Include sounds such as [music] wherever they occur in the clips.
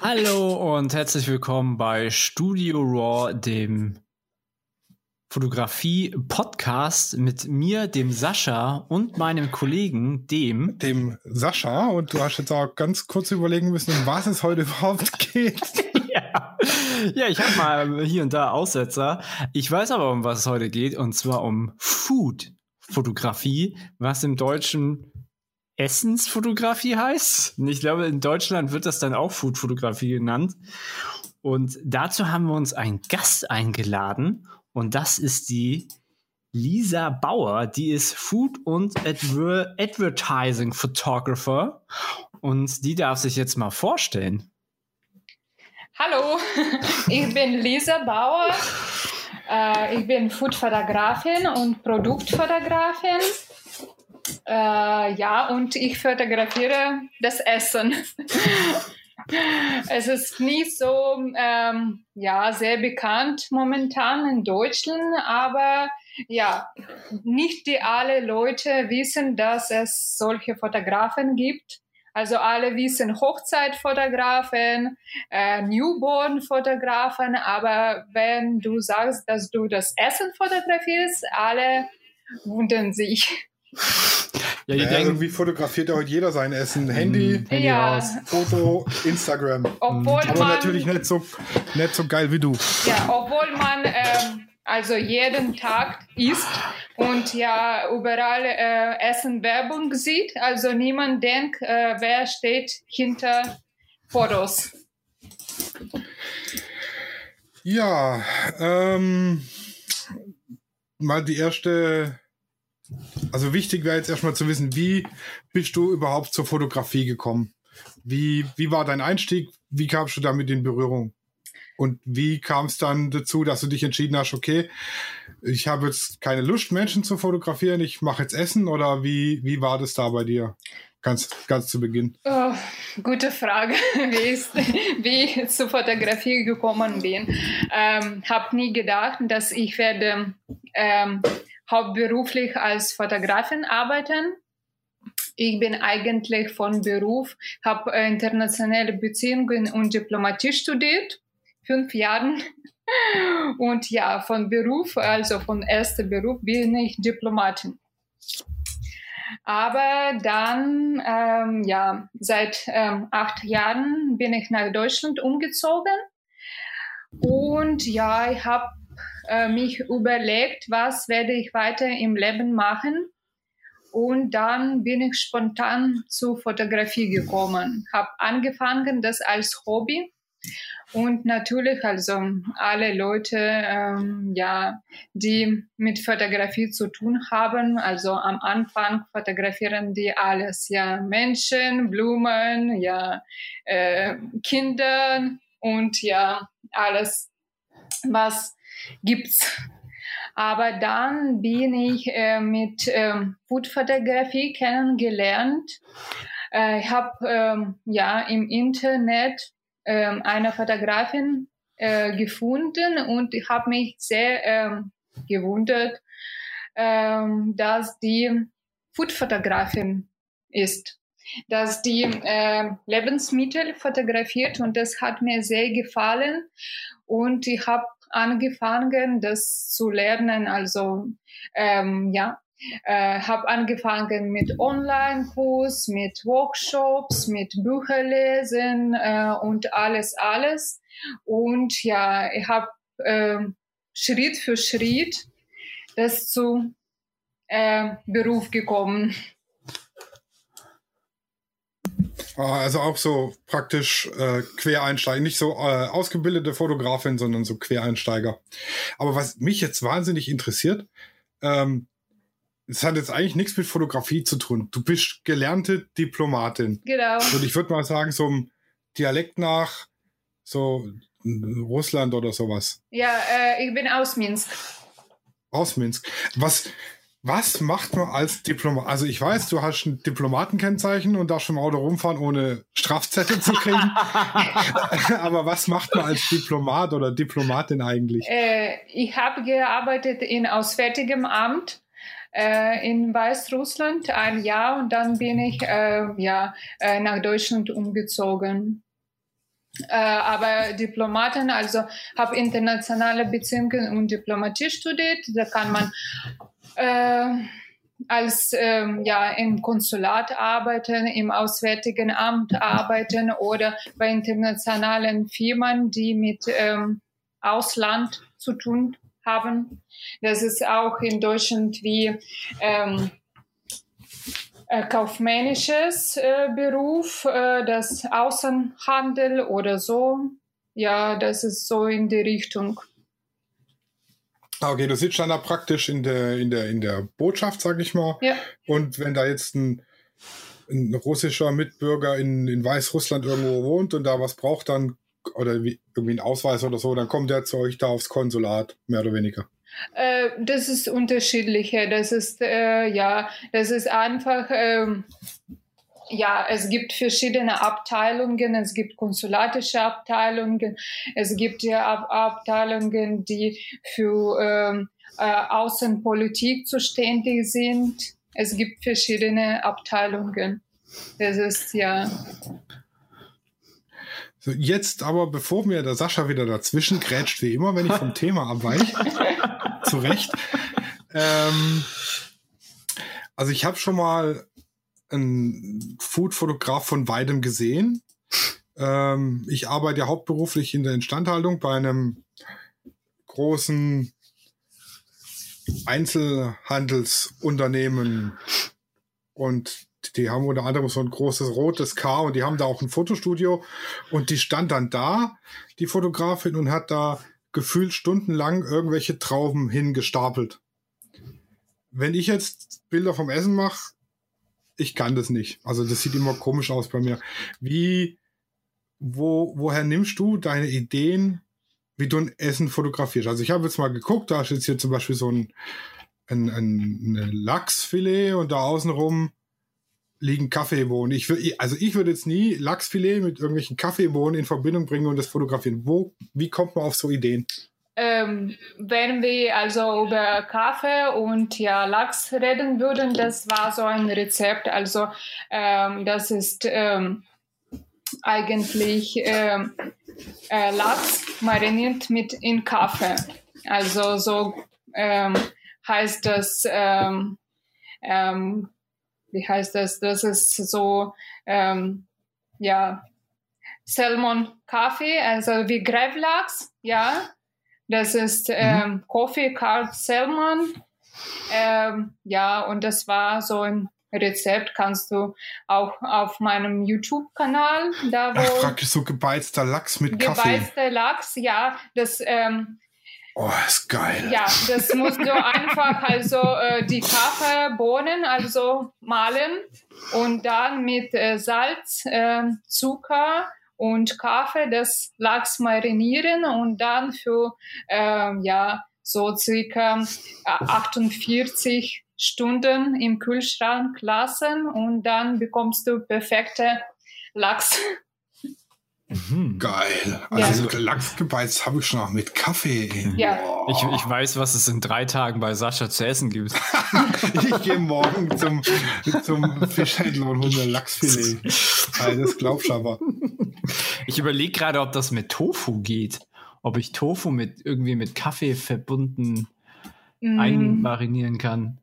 Hallo und herzlich willkommen bei Studio Raw, dem Fotografie-Podcast mit mir, dem Sascha und meinem Kollegen, dem. Dem Sascha. Und du hast jetzt auch ganz kurz überlegen müssen, um was es heute [laughs] überhaupt geht. [laughs] ja. ja, ich habe mal hier und da Aussetzer. Ich weiß aber, um was es heute geht, und zwar um Food-Fotografie, was im Deutschen Essensfotografie heißt. Ich glaube, in Deutschland wird das dann auch Foodfotografie genannt. Und dazu haben wir uns einen Gast eingeladen und das ist die Lisa Bauer. Die ist Food- und Adver Advertising Photographer und die darf sich jetzt mal vorstellen. Hallo, [laughs] ich bin Lisa Bauer. Äh, ich bin Foodfotografin und Produktfotografin. Äh, ja, und ich fotografiere das Essen. [laughs] es ist nicht so ähm, ja, sehr bekannt momentan in Deutschland, aber ja, nicht die alle Leute wissen, dass es solche Fotografen gibt. Also alle wissen Hochzeitfotografen, äh, Newborn-Fotografen, aber wenn du sagst, dass du das Essen fotografierst, alle wundern sich. Ja, die ja, denken, irgendwie fotografiert ja heute jeder sein Essen. Handy, Handy ja. raus, Foto, Instagram. Obwohl Aber man, natürlich nicht so, nicht so geil wie du. Ja, obwohl man ähm, also jeden Tag isst und ja überall äh, Essen Werbung sieht. Also niemand denkt, äh, wer steht hinter Fotos. Ja, ähm, mal die erste also wichtig wäre jetzt erstmal zu wissen, wie bist du überhaupt zur Fotografie gekommen? Wie, wie war dein Einstieg? Wie kamst du damit in Berührung? Und wie kam es dann dazu, dass du dich entschieden hast, okay, ich habe jetzt keine Lust, Menschen zu fotografieren, ich mache jetzt Essen oder wie, wie war das da bei dir? Ganz, ganz zu Beginn. Oh, gute Frage, [laughs] wie, ist, wie ich zur Fotografie gekommen bin. Ähm, habe nie gedacht, dass ich werde ähm, hauptberuflich als Fotografin arbeiten. Ich bin eigentlich von Beruf, habe internationale Beziehungen und Diplomatie studiert, fünf Jahren. [laughs] Und ja, von Beruf, also von erster Beruf, bin ich Diplomatin. Aber dann, ähm, ja, seit ähm, acht Jahren bin ich nach Deutschland umgezogen. Und ja, ich habe äh, mich überlegt, was werde ich weiter im Leben machen. Und dann bin ich spontan zur Fotografie gekommen, habe angefangen, das als Hobby. Und natürlich, also alle Leute, ähm, ja, die mit Fotografie zu tun haben, also am Anfang fotografieren die alles, ja, Menschen, Blumen, ja, äh, Kinder und ja, alles, was gibt's. Aber dann bin ich äh, mit ähm, Foodfotografie kennengelernt. Äh, ich habe ähm, ja im Internet äh, eine Fotografin äh, gefunden und ich habe mich sehr ähm, gewundert, ähm, dass die Foodfotografin ist, dass die äh, Lebensmittel fotografiert und das hat mir sehr gefallen und ich habe angefangen, das zu lernen. Also ähm, ja, äh, habe angefangen mit Online-Kurs, mit Workshops, mit Bücherlesen äh, und alles, alles. Und ja, ich habe äh, Schritt für Schritt das zu äh, Beruf gekommen. Ah, also auch so praktisch äh, Quereinsteiger, nicht so äh, ausgebildete Fotografin, sondern so Quereinsteiger. Aber was mich jetzt wahnsinnig interessiert, ähm, es hat jetzt eigentlich nichts mit Fotografie zu tun. Du bist gelernte Diplomatin. Genau. Und ich würde mal sagen, so im Dialekt nach so Russland oder sowas. Ja, äh, ich bin aus Minsk. Aus Minsk. Was, was macht man als Diplomat? Also ich weiß, du hast ein Diplomatenkennzeichen und darfst im Auto rumfahren, ohne Strafzettel zu kriegen. [laughs] Aber was macht man als Diplomat oder Diplomatin eigentlich? Äh, ich habe gearbeitet in Auswärtigem Amt äh, in Weißrussland ein Jahr und dann bin ich äh, ja, äh, nach Deutschland umgezogen. Äh, aber Diplomaten, also habe internationale Beziehungen und Diplomatie studiert. Da kann man äh, als ähm, ja im Konsulat arbeiten, im Auswärtigen Amt arbeiten oder bei internationalen Firmen, die mit ähm, Ausland zu tun haben. Das ist auch in Deutschland wie ähm, äh, kaufmännisches äh, Beruf, äh, das Außenhandel oder so. Ja, das ist so in die Richtung. Ah, okay, du sitzt dann da praktisch in der, in der, in der Botschaft, sag ich mal. Ja. Und wenn da jetzt ein, ein russischer Mitbürger in, in Weißrussland irgendwo wohnt und da was braucht, dann, oder wie, irgendwie ein Ausweis oder so, dann kommt der zu euch da aufs Konsulat, mehr oder weniger. Äh, das ist unterschiedlicher. Das ist, äh, ja, das ist einfach, ähm, ja, es gibt verschiedene Abteilungen, es gibt konsulatische Abteilungen, es gibt ja Ab Abteilungen, die für ähm, äh, Außenpolitik zuständig sind. Es gibt verschiedene Abteilungen. Das ist ja. So, jetzt aber, bevor mir der Sascha wieder dazwischen grätscht, wie immer, wenn ich vom Thema abweiche, [laughs] zu Recht. Ähm, also ich habe schon mal einen Food-Fotograf von weitem gesehen. Ähm, ich arbeite ja hauptberuflich in der Instandhaltung bei einem großen Einzelhandelsunternehmen und die haben unter anderem so ein großes rotes K und die haben da auch ein Fotostudio und die stand dann da, die Fotografin, und hat da gefühlt stundenlang irgendwelche Trauben hingestapelt. Wenn ich jetzt Bilder vom Essen mache, ich kann das nicht. Also das sieht immer komisch aus bei mir. Wie, wo, woher nimmst du deine Ideen, wie du ein Essen fotografierst? Also ich habe jetzt mal geguckt, da ist jetzt hier zum Beispiel so ein, ein, ein Lachsfilet und da außenrum liegen Kaffeebohnen. Ich will, also ich würde jetzt nie Lachsfilet mit irgendwelchen Kaffeebohnen in Verbindung bringen und das fotografieren. Wo, wie kommt man auf so Ideen? Ähm, wenn wir also über Kaffee und ja Lachs reden würden, das war so ein Rezept. Also ähm, das ist ähm, eigentlich ähm, äh, Lachs mariniert mit in Kaffee. Also so ähm, heißt das ähm, ähm, wie heißt das? Das ist so, ähm, ja, Salmon Kaffee, also wie Gravlachs, ja. Das ist mhm. ähm. Coffee Card Salmon. Ähm, ja, und das war so ein Rezept, kannst du auch auf meinem YouTube-Kanal, da wo. Ach, praktisch so gebeizter Lachs mit Kaffee. Gebeizter Lachs, ja. Das, ähm, Oh, ist geil. Ja, das musst du einfach also äh, die Kaffeebohnen also mahlen und dann mit äh, Salz, äh, Zucker und Kaffee das Lachs marinieren und dann für ähm, ja so circa 48 Stunden im Kühlschrank lassen und dann bekommst du perfekte Lachs. Mhm. Geil. Also ja. Lachsgebeiz habe ich schon noch mit Kaffee. Ja. Ich, ich weiß, was es in drei Tagen bei Sascha zu essen gibt. [laughs] ich gehe morgen zum, zum Fischhändler und hole mir Lachsfilet. Also das glaubst du aber. Ich überlege gerade, ob das mit Tofu geht. Ob ich Tofu mit irgendwie mit Kaffee verbunden mm. einmarinieren kann.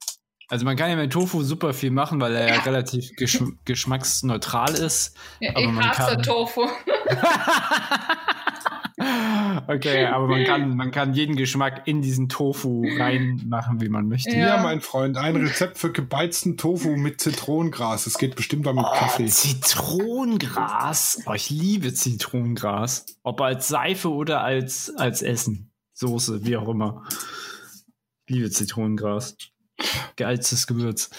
Also man kann ja mit Tofu super viel machen, weil er ja, ja relativ gesch [laughs] geschmacksneutral ist. Ja, aber ich man hasse kann... Tofu. [laughs] okay, aber man kann, man kann jeden Geschmack in diesen Tofu reinmachen, wie man möchte. Ja. ja, mein Freund, ein Rezept für gebeizten Tofu mit Zitronengras. Es geht bestimmt auch mit oh, Kaffee. Zitronengras? Oh, ich liebe Zitronengras. Ob als Seife oder als, als Essen. Soße, wie auch immer. Ich liebe Zitronengras geilstes Gewürz.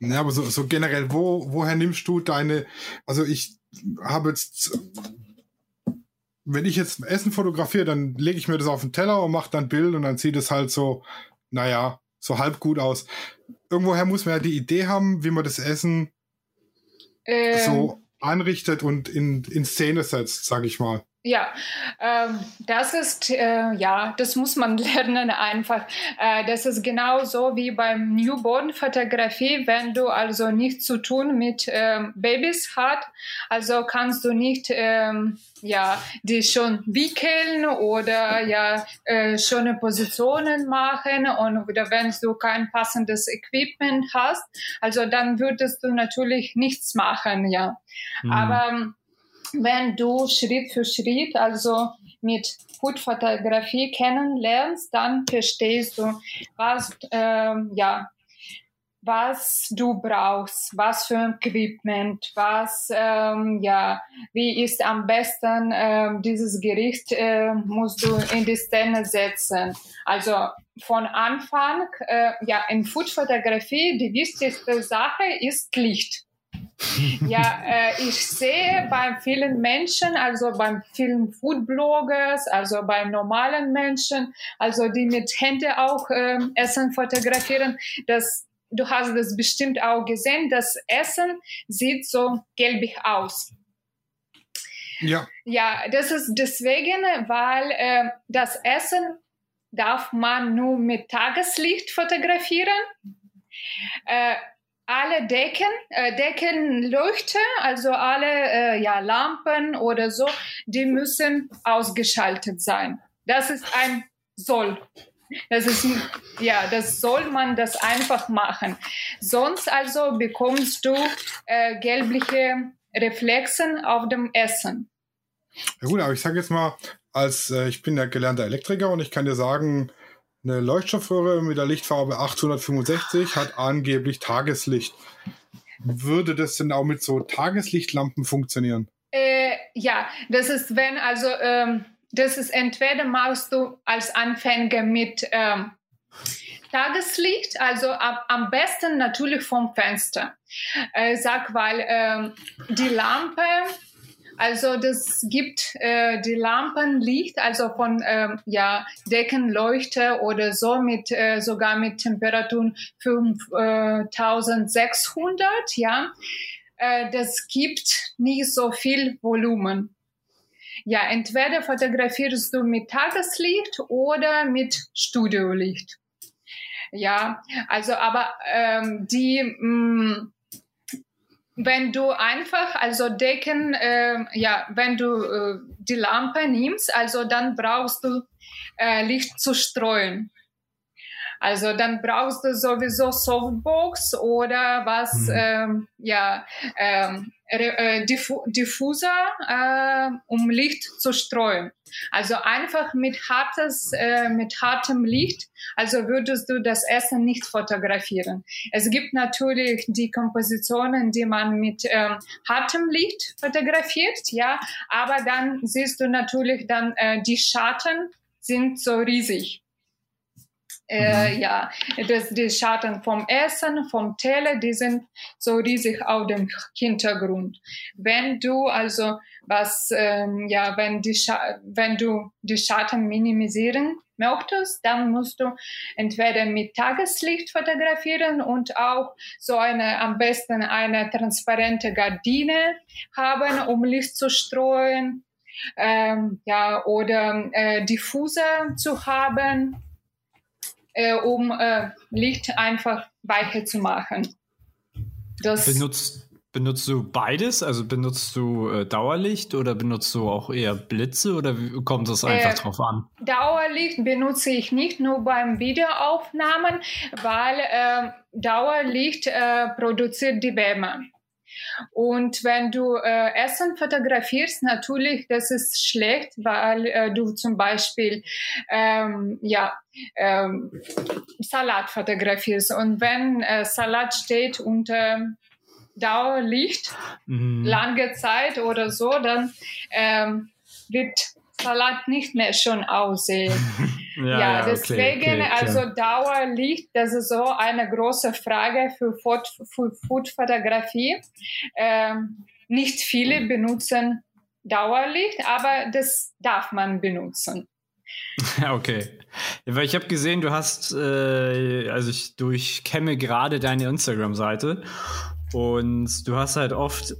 Ja, aber so, so generell, wo, woher nimmst du deine, also ich habe jetzt, wenn ich jetzt Essen fotografiere, dann lege ich mir das auf den Teller und mache dann Bild und dann sieht es halt so, naja, so halb gut aus. Irgendwoher muss man ja die Idee haben, wie man das Essen ähm, so anrichtet und in, in Szene setzt, sag ich mal. Ja, ähm, das ist, äh, ja, das muss man [laughs] lernen einfach. Äh, das ist genauso wie beim Newborn-Fotografie, wenn du also nichts zu tun mit ähm, Babys hat, also kannst du nicht, ähm, ja, die schon wickeln oder ja, äh, schöne Positionen machen und oder wenn du kein passendes Equipment hast, also dann würdest du natürlich nichts machen, ja. Mhm. Aber wenn du Schritt für Schritt, also mit Foodfotografie kennenlernst, dann verstehst du, was, ähm, ja, was du brauchst, was für Equipment, was, ähm, ja, wie ist am besten ähm, dieses Gericht, äh, musst du in die Szene setzen. Also von Anfang, äh, ja, in Foodfotografie, die wichtigste Sache ist Licht [laughs] ja, äh, ich sehe bei vielen Menschen, also beim vielen Foodbloggers, also bei normalen Menschen, also die mit Händen auch äh, Essen fotografieren, dass du hast das bestimmt auch gesehen, das Essen sieht so gelbig aus. Ja. Ja, das ist deswegen, weil äh, das Essen darf man nur mit Tageslicht fotografieren. Äh, alle Decken, äh, Deckenleuchte, also alle äh, ja, Lampen oder so, die müssen ausgeschaltet sein. Das ist ein Soll. Das ist, ja, das soll man das einfach machen. Sonst also bekommst du äh, gelbliche Reflexen auf dem Essen. Ja gut, aber ich sage jetzt mal, als äh, ich bin ja gelernter Elektriker und ich kann dir sagen, eine Leuchtstoffröhre mit der Lichtfarbe 865 hat angeblich Tageslicht. Würde das denn auch mit so Tageslichtlampen funktionieren? Äh, ja, das ist, wenn also, ähm, das ist entweder machst du als Anfänger mit ähm, Tageslicht, also am, am, besten natürlich vom Fenster. Äh, sag, weil ähm, die Lampe also das gibt äh, die Lampenlicht, also von ähm, ja, Deckenleuchte oder so mit äh, sogar mit Temperaturen 5600, ja. Äh, das gibt nicht so viel Volumen. Ja, entweder fotografierst du mit Tageslicht oder mit Studiolicht. Ja, also aber ähm, die mh, mm, wenn du einfach, also Decken, äh, ja, wenn du äh, die Lampe nimmst, also dann brauchst du äh, Licht zu streuen. Also dann brauchst du sowieso Softbox oder was, mhm. ähm, ja, ähm, äh, Diffu Diffuser, äh, um Licht zu streuen. Also einfach mit hartes, äh, mit hartem Licht. Also würdest du das Essen nicht fotografieren. Es gibt natürlich die Kompositionen, die man mit ähm, hartem Licht fotografiert, ja. Aber dann siehst du natürlich dann äh, die Schatten sind so riesig. Äh, mhm. ja, das, die Schatten vom Essen, vom Teller, die sind so riesig auf dem Hintergrund. Wenn du also was, ähm, ja, wenn, die wenn du die Schatten minimisieren möchtest, dann musst du entweder mit Tageslicht fotografieren und auch so eine, am besten eine transparente Gardine haben, um Licht zu streuen. Ähm, ja, oder äh, Diffuser zu haben, äh, um äh, Licht einfach weicher zu machen. Das benutzt, benutzt du beides? Also benutzt du äh, Dauerlicht oder benutzt du auch eher Blitze oder kommt das einfach äh, drauf an? Dauerlicht benutze ich nicht nur beim Videoaufnahmen, weil äh, Dauerlicht äh, produziert die Wärme. Und wenn du äh, Essen fotografierst, natürlich, das ist schlecht, weil äh, du zum Beispiel ähm, ja, ähm, Salat fotografierst. Und wenn äh, Salat steht unter Dauerlicht, mhm. lange Zeit oder so, dann ähm, wird Salat nicht mehr schon aussehen. [laughs] ja, ja, deswegen, okay, okay, also Dauerlicht, das ist so eine große Frage für Food-Fotografie. Ähm, nicht viele benutzen Dauerlicht, aber das darf man benutzen. [laughs] Okay. Weil ich habe gesehen, du hast, äh, also ich durchkämme gerade deine Instagram-Seite und du hast halt oft,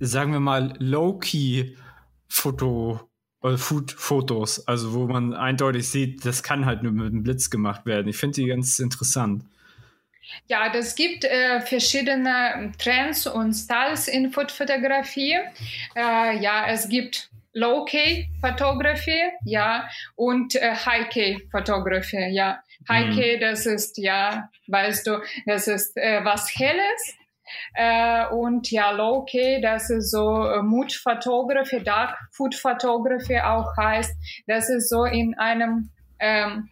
sagen wir mal, Low-Key-Foto- Oder Food-Fotos, also wo man eindeutig sieht, das kann halt nur mit einem Blitz gemacht werden. Ich finde die ganz interessant. Ja, das gibt äh, verschiedene Trends und Styles in Food-Fotografie. Äh, ja, es gibt Low-K-Fotografie, ja, und äh, High-K-Fotografie, ja. High-K, mhm. das ist, ja, weißt du, das ist äh, was Helles. Äh, und ja, Low-K, das ist so äh, Mood-Fotografie, Dark-Food-Fotografie auch heißt. Das ist so in einem, ähm,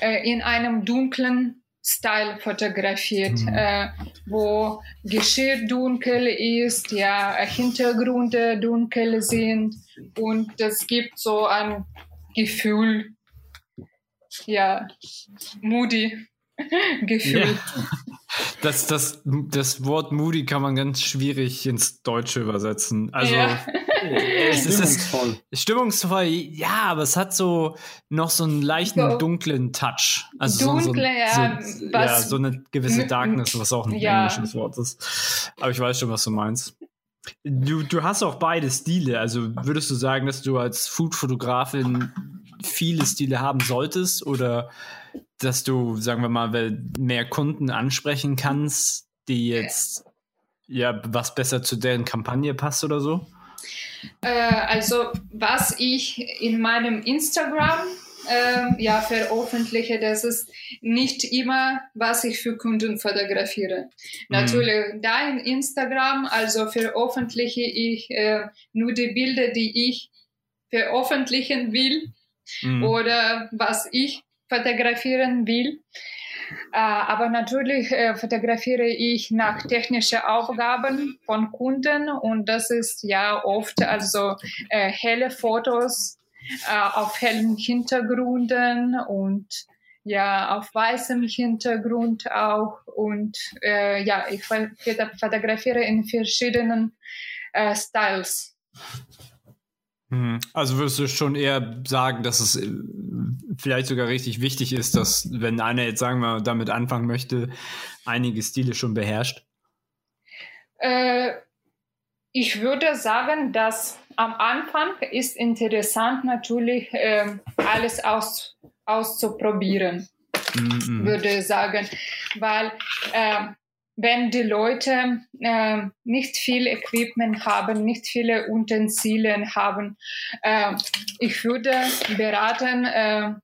äh, in einem dunklen Style fotografiert, mhm. äh, wo Geschirr dunkel ist, ja, Hintergründe dunkel sind und das gibt so ein Gefühl, ja, moody [laughs] Gefühl. Ja. Das, das, das Wort moody kann man ganz schwierig ins Deutsche übersetzen. Also ja. es ist stimmungsvoll. stimmungsvoll, ja, aber es hat so noch so einen leichten so. dunklen Touch. Also Dunkle, so, so, ja, so, ja, so eine gewisse Darkness, was auch ein ja. englisches Wort ist. Aber ich weiß schon, was du meinst. Du, du hast auch beide Stile. Also würdest du sagen, dass du als Food-Fotografin viele Stile haben solltest oder dass du, sagen wir mal, mehr Kunden ansprechen kannst, die jetzt ja was besser zu deren Kampagne passt oder so? Äh, also was ich in meinem Instagram äh, ja veröffentliche, das ist nicht immer, was ich für Kunden fotografiere. Mhm. Natürlich, da in Instagram, also veröffentliche ich äh, nur die Bilder, die ich veröffentlichen will mhm. oder was ich fotografieren will. Äh, aber natürlich äh, fotografiere ich nach technischen Aufgaben von Kunden und das ist ja oft also äh, helle Fotos auf hellen Hintergründen und ja auf weißem Hintergrund auch und ja ich fotografiere in verschiedenen Styles. Mhm. Also würdest du schon eher sagen, dass es äh, vielleicht sogar richtig wichtig ist, dass wenn einer jetzt sagen wir damit anfangen möchte, einige Stile schon beherrscht? Äh, ich würde sagen, dass am Anfang ist interessant natürlich äh, alles aus, auszuprobieren, mhm. würde ich sagen, weil äh, wenn die Leute äh, nicht viel Equipment haben, nicht viele Utensilien haben. Äh, ich würde beraten, äh,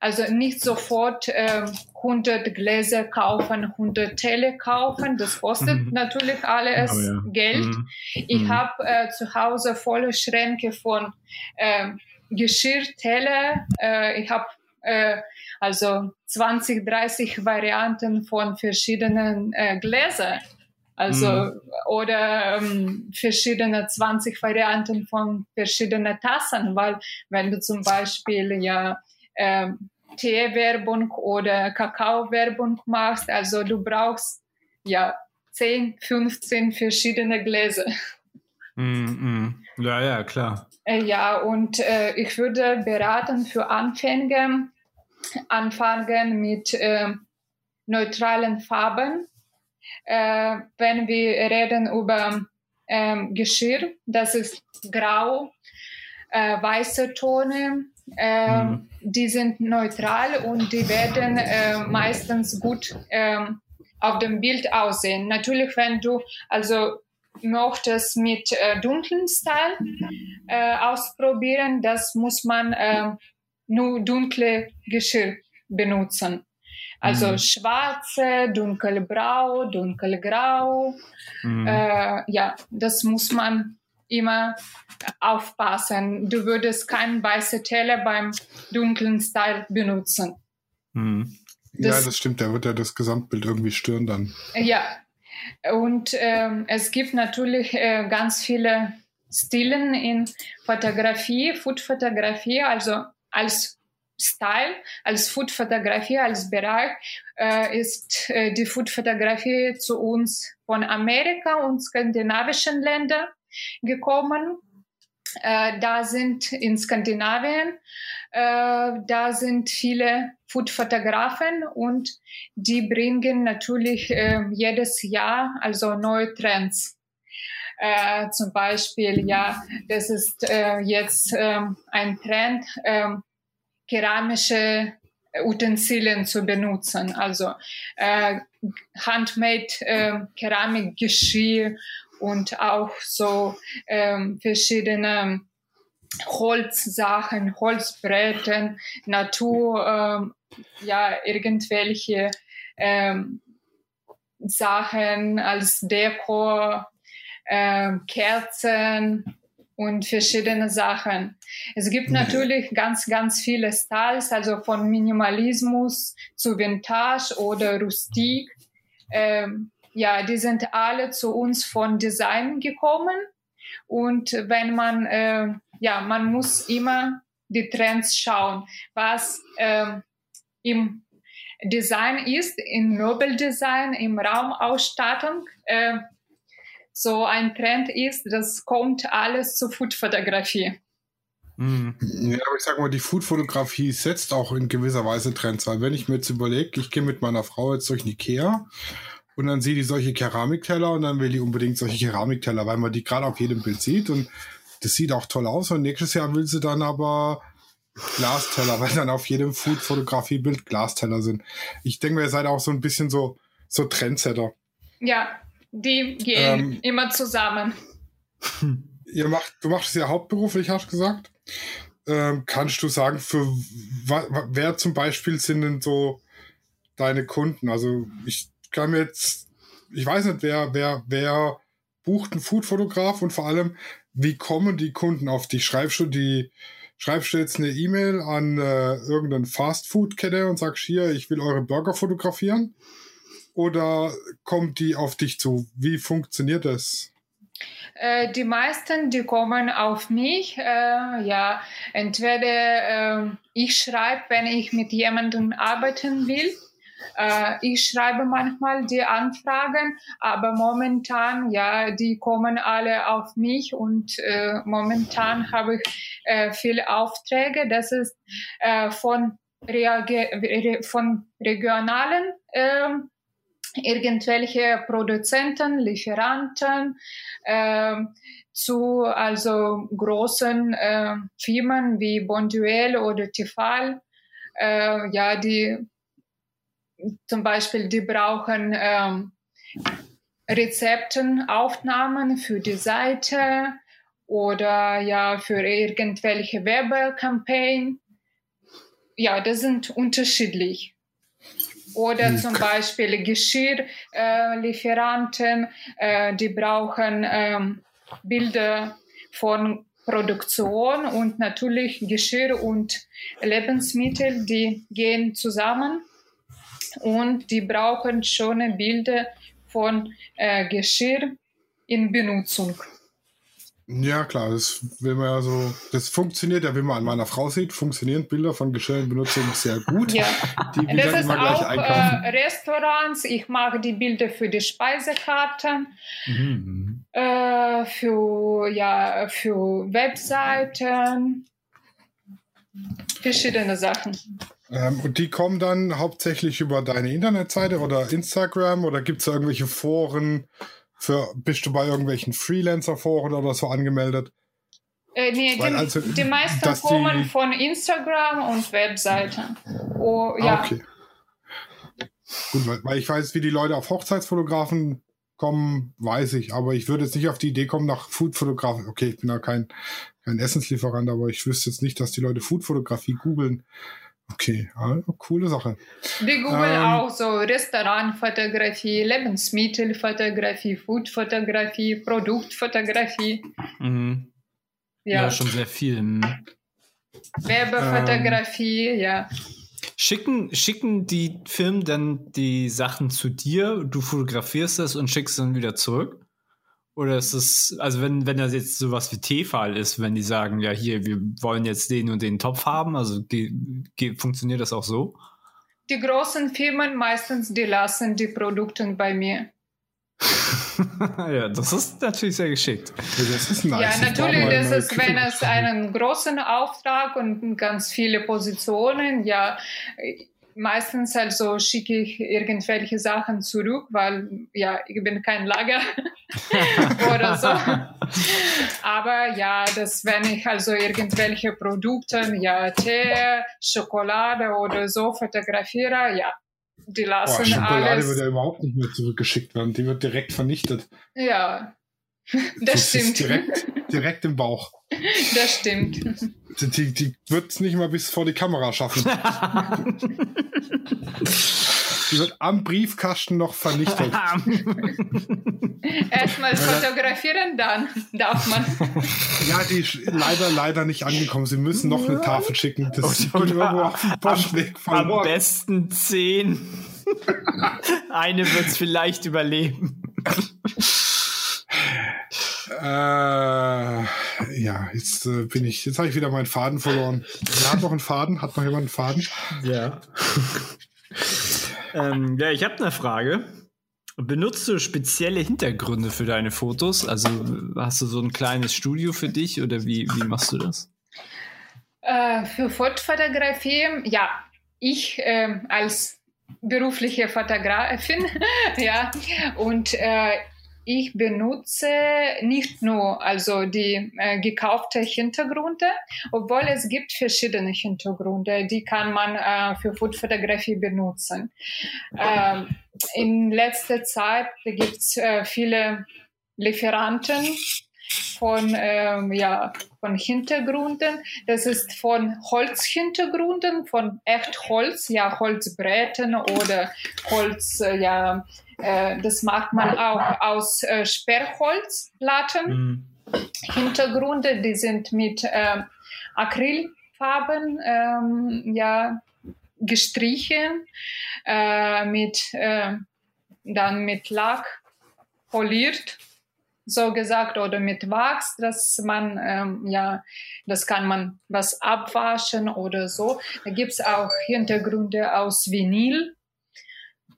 also nicht sofort äh, 100 Gläser kaufen, 100 Teller kaufen. Das kostet mhm. natürlich alles ja. Geld. Mhm. Ich mhm. habe äh, zu Hause volle Schränke von äh, Geschirr, Teller. Äh, ich habe äh, also 20, 30 Varianten von verschiedenen äh, Gläsern. Also mm. oder ähm, verschiedene 20 Varianten von verschiedenen Tassen, weil wenn du zum Beispiel ja ähm, Teewerbung oder Kakaowerbung machst, also du brauchst ja 10, 15 verschiedene Gläser. Mm, mm. Ja, ja, klar. Äh, ja, und äh, ich würde beraten für Anfänger, anfangen mit äh, neutralen Farben. Äh, wenn wir reden über ähm, Geschirr, das ist grau, äh, weiße Tone, äh, mhm. die sind neutral und die werden äh, meistens gut äh, auf dem Bild aussehen. Natürlich, wenn du also möchtest mit äh, dunklen Style äh, ausprobieren, das muss man äh, nur dunkle Geschirr benutzen. Also mhm. schwarze, dunkelbrau, dunkelgrau. Mhm. Äh, ja, das muss man immer aufpassen. Du würdest keinen weißen Teller beim dunklen Style benutzen. Mhm. Das, ja, das stimmt. Da wird ja das Gesamtbild irgendwie stören dann. Ja. Und ähm, es gibt natürlich äh, ganz viele Stilen in Fotografie, Foodfotografie. Also als Style, als Foodfotografie, als Bereich äh, ist äh, die Foodfotografie zu uns von Amerika und skandinavischen Ländern gekommen. Äh, da sind in Skandinavien, äh, da sind viele Foodfotografen und die bringen natürlich äh, jedes Jahr also neue Trends. Äh, zum Beispiel, ja, das ist äh, jetzt ähm, ein Trend, ähm, keramische Utensilien zu benutzen, also äh, handmade äh, Keramikgeschirr und auch so ähm, verschiedene Holzsachen, Holzbretten, Natur, ähm, ja, irgendwelche ähm, Sachen als Deko, äh, Kerzen und verschiedene Sachen. Es gibt mhm. natürlich ganz, ganz viele Styles, also von Minimalismus zu Vintage oder Rustik. Ähm, ja, die sind alle zu uns von Design gekommen. Und wenn man, äh, ja, man muss immer die Trends schauen, was äh, im Design ist, im Möbeldesign, im Raumausstattung. Äh, so ein Trend ist, das kommt alles zur Foodfotografie. Mhm. Ja, aber ich sag mal, die Foodfotografie setzt auch in gewisser Weise Trends, weil wenn ich mir jetzt überlege, ich gehe mit meiner Frau jetzt durch Ikea und dann sieht die solche Keramikteller und dann will die unbedingt solche Keramikteller, weil man die gerade auf jedem Bild sieht und das sieht auch toll aus und nächstes Jahr will sie dann aber Glasteller, [laughs] weil dann auf jedem Food-Fotografie-Bild Glasteller sind. Ich denke, ihr seid auch so ein bisschen so, so Trendsetter. Ja, die gehen ähm, immer zusammen. [laughs] Ihr macht, du machst es ja hauptberuflich, hast du gesagt. Ähm, kannst du sagen, für wer zum Beispiel sind denn so deine Kunden? Also ich kann mir jetzt, ich weiß nicht, wer, wer, wer bucht einen Food-Fotograf und vor allem, wie kommen die Kunden auf dich? Schreibst du die, schreibst du jetzt eine E-Mail an äh, irgendeine Fast-Food-Kette und sagst hier, ich will eure Burger fotografieren? Oder kommt die auf dich zu? Wie funktioniert das? Äh, die meisten, die kommen auf mich. Äh, ja, entweder äh, ich schreibe, wenn ich mit jemandem arbeiten will äh, ich schreibe manchmal die Anfragen, aber momentan, ja, die kommen alle auf mich und äh, momentan habe ich äh, viele Aufträge. Das ist äh, von, Reage von regionalen äh, irgendwelche Produzenten, Lieferanten, äh, zu also großen äh, Firmen wie Bonduel oder Tifal, äh, ja, die zum Beispiel, die brauchen ähm, Rezepten, Aufnahmen für die Seite oder ja für irgendwelche Werbekampagnen. Ja, das sind unterschiedlich. Oder zum Beispiel Geschirrlieferanten, äh, äh, die brauchen ähm, Bilder von Produktion und natürlich Geschirr und Lebensmittel, die gehen zusammen und die brauchen schöne Bilder von äh, Geschirr in Benutzung. Ja, klar, das will man ja so, das funktioniert ja, wie man an meiner Frau sieht, funktionieren Bilder von Geschirr in Benutzung sehr gut. Ja, die will das ist auch äh, Restaurants, ich mache die Bilder für die Speisekarten, mhm. äh, für, ja, für Webseiten, verschiedene Sachen. Ähm, und die kommen dann hauptsächlich über deine Internetseite oder Instagram oder gibt es irgendwelche Foren? Für, bist du bei irgendwelchen Freelancer-Foren oder so angemeldet? Äh, nee, die, also, die meisten kommen die... von Instagram und Webseiten. Oh, ja. Ah, okay. Gut, weil, weil ich weiß, wie die Leute auf Hochzeitsfotografen kommen, weiß ich, aber ich würde jetzt nicht auf die Idee kommen, nach Foodfotografen. Okay, ich bin ja kein, kein Essenslieferant, aber ich wüsste jetzt nicht, dass die Leute Foodfotografie googeln. Okay, also, coole Sache. Wir googeln ähm, auch so Restaurantfotografie, Lebensmittelfotografie, Foodfotografie, Produktfotografie. Mhm. Ja. ja. schon sehr viel. Hm. Werbefotografie, ähm, ja. Schicken, schicken die Firmen dann die Sachen zu dir, du fotografierst das und schickst dann wieder zurück? Oder ist es, also wenn, wenn das jetzt sowas wie T-Fall ist, wenn die sagen, ja hier, wir wollen jetzt den und den Topf haben, also funktioniert das auch so? Die großen Firmen meistens, die lassen die Produkte bei mir. [laughs] ja, das ist natürlich sehr geschickt. Das ist nice. Ja, natürlich, das ist, wenn es einen großen Auftrag und ganz viele Positionen, ja, meistens also schicke ich irgendwelche Sachen zurück, weil ja, ich bin kein Lager [laughs] oder so. Aber ja, das wenn ich also irgendwelche Produkte, ja, Tee, Schokolade oder so fotografiere, ja, die lassen Boah, Schokolade alles. wird ja überhaupt nicht mehr zurückgeschickt werden. Die wird direkt vernichtet. Ja, [laughs] Das ist stimmt. Direkt, direkt im Bauch. Das stimmt. Die, die, die wird es nicht mal bis vor die Kamera schaffen. Die wird am Briefkasten noch vernichtet. [laughs] Erstmal fotografieren, dann darf man. Ja, die ist leider, leider nicht angekommen. Sie müssen noch eine Tafel schicken. Das ist Postweg Am verloren. besten zehn. Eine wird es vielleicht überleben. [laughs] Äh, ja, jetzt äh, bin ich, jetzt habe ich wieder meinen Faden verloren. Wer hat noch einen Faden? Hat noch jemand einen Faden? Ja. ähm, ja, ich habe eine Frage. Benutzt du spezielle Hintergründe für deine Fotos? Also hast du so ein kleines Studio für dich oder wie, wie machst du das? Äh, für Fotofotografie, ja, ich ähm, als berufliche Fotografin, [laughs] ja, und äh, ich benutze nicht nur also die äh, gekaufte Hintergründe, obwohl es gibt verschiedene Hintergründe, die kann man äh, für Foodfotografie benutzen. Ähm, in letzter Zeit gibt es äh, viele Lieferanten von ähm, ja von Hintergründen. Das ist von Holzhintergründen, von echt Holz, ja Holzbretten oder Holz, äh, ja äh, das macht man auch aus äh, Sperrholzplatten. Mhm. Hintergründe, die sind mit ähm, Acrylfarben ähm, ja, gestrichen, äh, mit, äh, dann mit Lack poliert, so gesagt, oder mit Wachs, dass man, ähm, ja, das kann man was abwaschen oder so. Da gibt es auch Hintergründe aus Vinyl.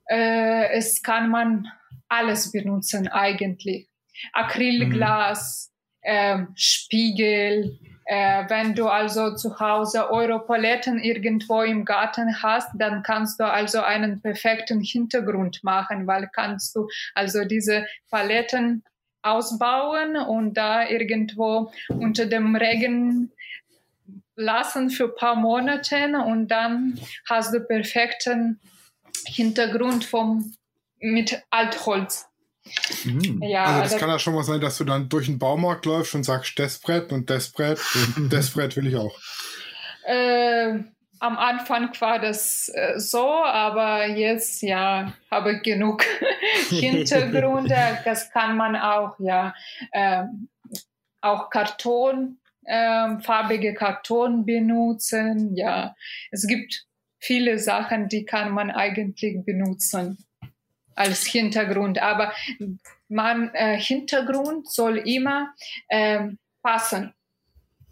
Äh, es kann man alles benutzen eigentlich. Acrylglas, ähm, Spiegel. Äh, wenn du also zu Hause Europaletten irgendwo im Garten hast, dann kannst du also einen perfekten Hintergrund machen, weil kannst du also diese Paletten ausbauen und da irgendwo unter dem Regen lassen für ein paar Monate und dann hast du perfekten Hintergrund vom, mit Altholz. Mhm. Ja, Also das da- kann ja schon mal sein, dass du dann durch den Baumarkt läufst und sagst, das Brett und das Brett und das Brett will ich auch. Äh, am Anfang war das äh, so, aber jetzt ja habe ich genug [laughs] Hintergründe. Das kann man auch ja ähm, auch Karton, ähm, farbige Karton benutzen. Ja, es gibt viele Sachen, die kann man eigentlich benutzen als Hintergrund. Aber man äh, Hintergrund soll immer ähm, passen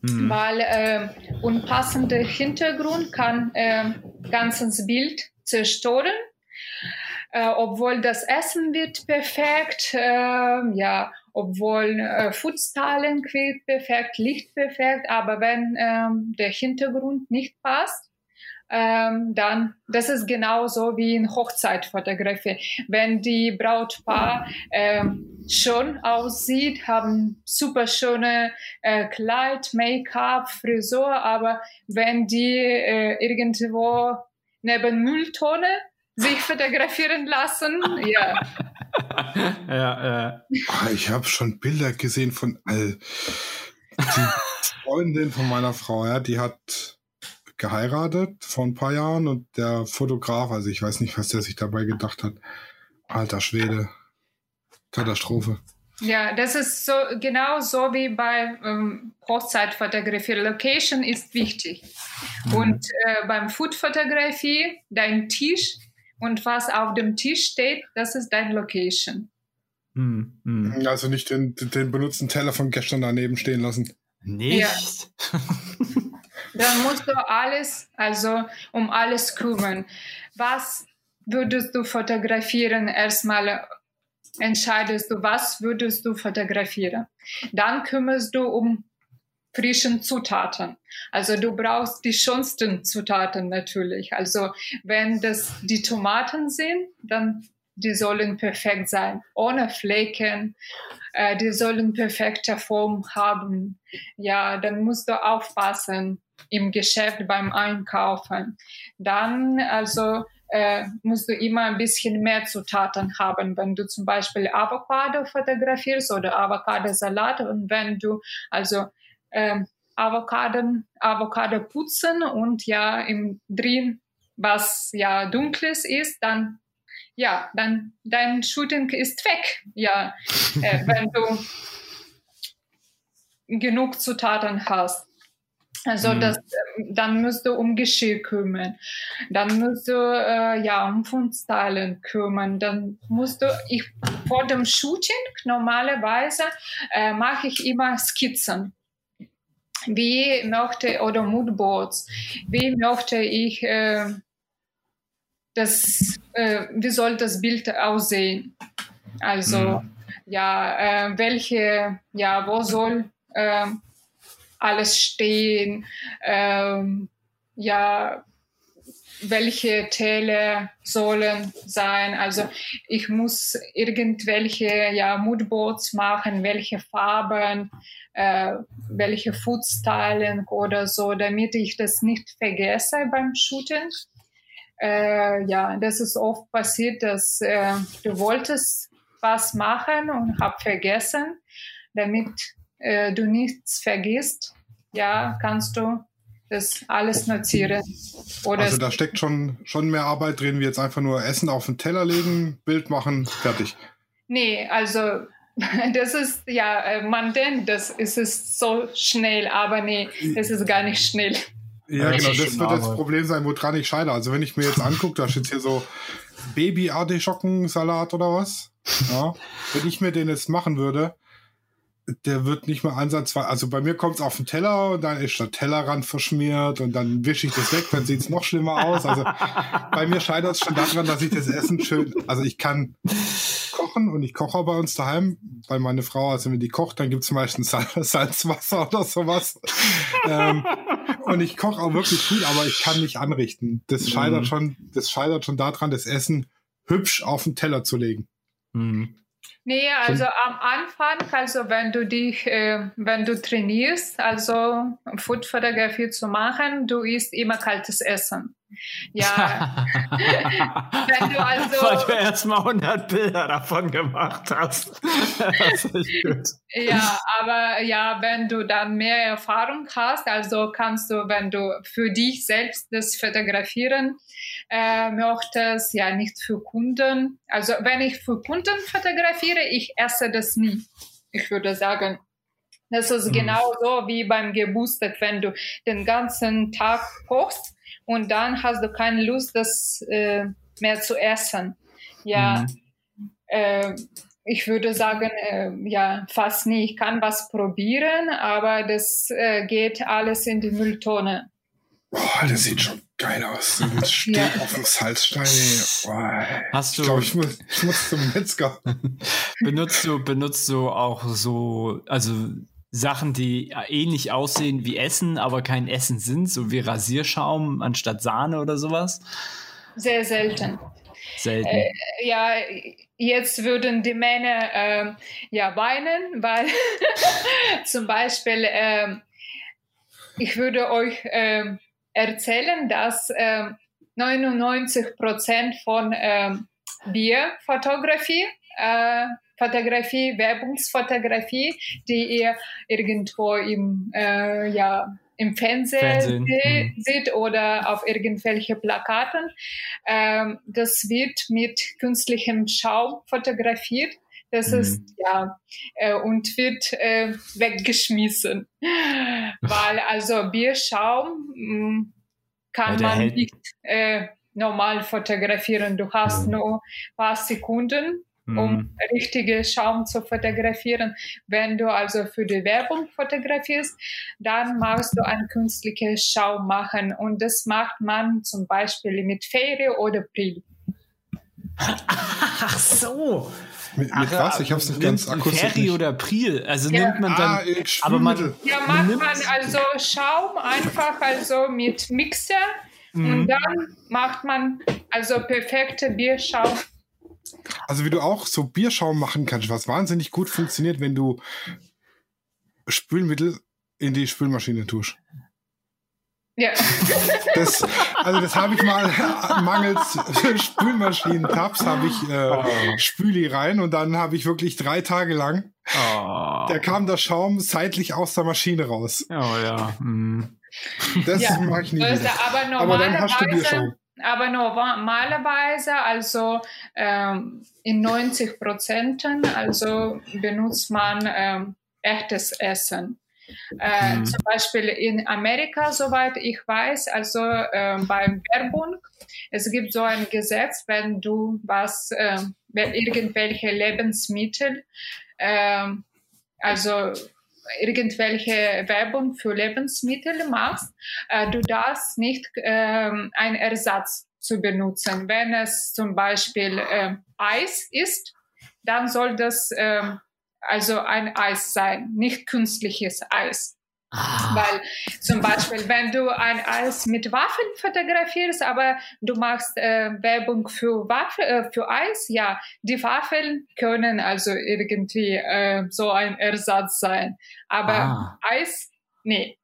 Mhm. weil äh, unpassender Hintergrund kann äh, ganzes Bild zerstören. Äh, obwohl das Essen wird perfekt, äh, ja, obwohl äh, Foodstyling wird perfekt, Licht perfekt, aber wenn ähm, der Hintergrund nicht passt, ähm, dann das ist genauso wie in Hochzeitfotografie. Wenn die Brautpaar ähm, schön aussieht, haben super schöne äh, Kleid, Make-up, Frisur, aber wenn die äh, irgendwo neben Mülltonne sich fotografieren lassen, [laughs] ja, ja, äh, Ah, Ich habe schon Bilder gesehen von all die Freundin von meiner Frau, ja, die hat geheiratet vor ein paar Jahren und der Fotograf, also ich weiß nicht, was der sich dabei gedacht hat. Alter Schwede. Katastrophe. Ja, das ist so genau so wie bei ähm, Hochzeitfotografie. Location ist wichtig. Und äh, beim Foodfotografie, dein Tisch und was auf dem Tisch steht, das ist dein Location. mhm. Mhm. Also nicht den, den benutzten Teller von gestern daneben stehen lassen. Nicht. [laughs] Dann musst du alles, also um alles kümmern. Was würdest du fotografieren? Erstmal entscheidest du, was würdest du fotografieren. Dann kümmerst du um frischen Zutaten. Also du brauchst die schönsten Zutaten natürlich. Also wenn das die Tomaten sind, dann die sollen perfekt sein, ohne Flecken. Äh, die sollen perfekte Form haben. Ja, dann musst du aufpassen im Geschäft beim Einkaufen. Dann also äh, musst du immer ein bisschen mehr Zutaten haben. Wenn du zum Beispiel Avocado fotografierst oder Avocado-Salat und wenn du also ähm, Avocado, Avocado putzen und ja im drin was ja dunkles ist, dann ja, dann dein Shooting ist weg. Ja, äh, [laughs] wenn du genug Zutaten hast. Also mhm. das, dann musst du um Geschirr kümmern, dann musst du äh, ja um Fundstylen kümmern, dann musst du ich vor dem Shooting normalerweise äh, mache ich immer Skizzen. Wie möchte oder Moodboards, wie möchte ich äh, das, äh, wie soll das Bild aussehen? Also mhm. ja, äh, welche, ja, wo soll äh, alles stehen, ähm, ja, welche Teile sollen sein. Also ich muss irgendwelche ja, Moodboards machen, welche Farben, äh, welche Foodstyling oder so, damit ich das nicht vergesse beim Shooting. Äh, ja, das ist oft passiert, dass äh, du wolltest was machen und hab vergessen, damit äh, du nichts vergisst, ja, kannst du das alles notieren. Oder also da steckt schon, schon mehr Arbeit drin, wie jetzt einfach nur Essen auf den Teller legen, Bild machen, fertig. Nee, also [laughs] das ist, ja, äh, man denkt, das ist es so schnell, aber nee, das ist gar nicht schnell. Ja, genau, das wird das Problem sein, woran ich scheide. Also wenn ich mir jetzt angucke, da steht hier so Baby-Artischockensalat oder was. Ja, wenn ich mir den jetzt machen würde, der wird nicht mal ansatzweise, also bei mir kommt es auf den Teller und dann ist der Tellerrand verschmiert und dann wische ich das weg, dann sieht es noch schlimmer aus. Also bei mir scheitert es schon daran, dass ich das Essen schön, also ich kann kochen und ich koche bei uns daheim, weil meine Frau, also wenn die kocht, dann gibt es meistens Salzwasser oder sowas. ähm, und ich koche auch wirklich gut, aber ich kann nicht anrichten. Das scheitert mhm. schon, das scheitert schon daran, das Essen hübsch auf den Teller zu legen. Mhm. Nee, also am Anfang, also wenn du dich, äh, wenn du trainierst, also Foodfotografie zu machen, du isst immer kaltes Essen. Ja. [laughs] wenn du also. Weil du erstmal 100 Bilder davon gemacht hast. [laughs] das ist gut. Ja, aber ja, wenn du dann mehr Erfahrung hast, also kannst du, wenn du für dich selbst das fotografieren äh, möchtest, ja, nicht für Kunden. Also wenn ich für Kunden fotografiere, ich esse das nie. Ich würde sagen, das ist mhm. genau so wie beim Geburtstag, wenn du den ganzen Tag kochst und dann hast du keine Lust, das äh, mehr zu essen. Ja, mhm. äh, ich würde sagen, äh, ja, fast nie. Ich kann was probieren, aber das äh, geht alles in die Mülltonne. Boah, das sieht schon geil aus. [laughs] Das steht ja. auf dem Salzstein. Boah. Hast du? Ich glaube, ich muss, ich muss zum Metzger. [laughs] benutzt du, benutzt du auch so, also Sachen, die ähnlich aussehen wie Essen, aber kein Essen sind, so wie Rasierschaum anstatt Sahne oder sowas? Sehr selten. Selten. Äh, ja, jetzt würden die Männer äh, ja weinen, weil [laughs] zum Beispiel äh, ich würde euch ähm, erzählen, dass äh, 99 Prozent von äh, Bierfotografie, äh, Fotografie, Werbungsfotografie, die ihr irgendwo im, äh, ja, im Fernsehen, Fernsehen. Mhm. seht oder auf irgendwelche Plakaten, ähm, das wird mit künstlichem Schaum fotografiert. Das mhm. ist, ja, äh, und wird äh, weggeschmissen. Weil also Bierschaum mh, mm, kann man hält. nicht äh, normal fotografieren. Du hast mhm. nur ein paar Sekunden, um mhm. richtige Schaum zu fotografieren. Wenn du also für die Werbung fotografierst, dann machst du einen künstlichen Schaum machen. Und das macht man zum Beispiel mit Fähre oder Prill. [laughs] Ach so. Mit, mit Ach, was? Ich hab's nicht ganz akustisch. Ferry oder Priel. Also Ja. nimmt man dann. Ah, äh, aber man, Spülmittel. Ja, macht man also Schaum einfach also mit Mixer Mhm. und dann macht man also perfekte Bierschaum. Also wie du auch so Bierschaum machen kannst, was wahnsinnig gut funktioniert, wenn du Spülmittel in die Spülmaschine tust. Ja. [laughs] Das, also das habe ich mal mangels Spülmaschinen-Tabs habe ich äh, Spüli rein und dann habe ich wirklich drei Tage lang, Oh. da kam der Schaum seitlich aus der Maschine raus. oh ja. Mhm. Das Ja, mag ich nie So ist wieder. er. aber Aber dann hast du normalerweise, Bierschaum. aber normalerweise, also ähm, in 90 Prozenten, also benutzt man ähm, echtes Essen. Äh, Mhm. Zum Beispiel in Amerika, soweit ich weiß, also ähm, beim Werbung, es gibt so ein Gesetz, wenn du was, wenn irgendwelche Lebensmittel, ähm, also irgendwelche Werbung für Lebensmittel machst, äh, du darfst nicht ähm, einen Ersatz zu benutzen. Wenn es zum Beispiel ähm, Eis ist, dann soll das ähm, also ein Eis sein, nicht künstliches Eis. Ah. Weil zum Beispiel, wenn du ein Eis mit Waffeln fotografierst, aber du machst äh, Werbung für Waffel, äh, für Eis, ja, die Waffeln können also irgendwie äh, so ein Ersatz sein. Aber Ah. Eis, nee.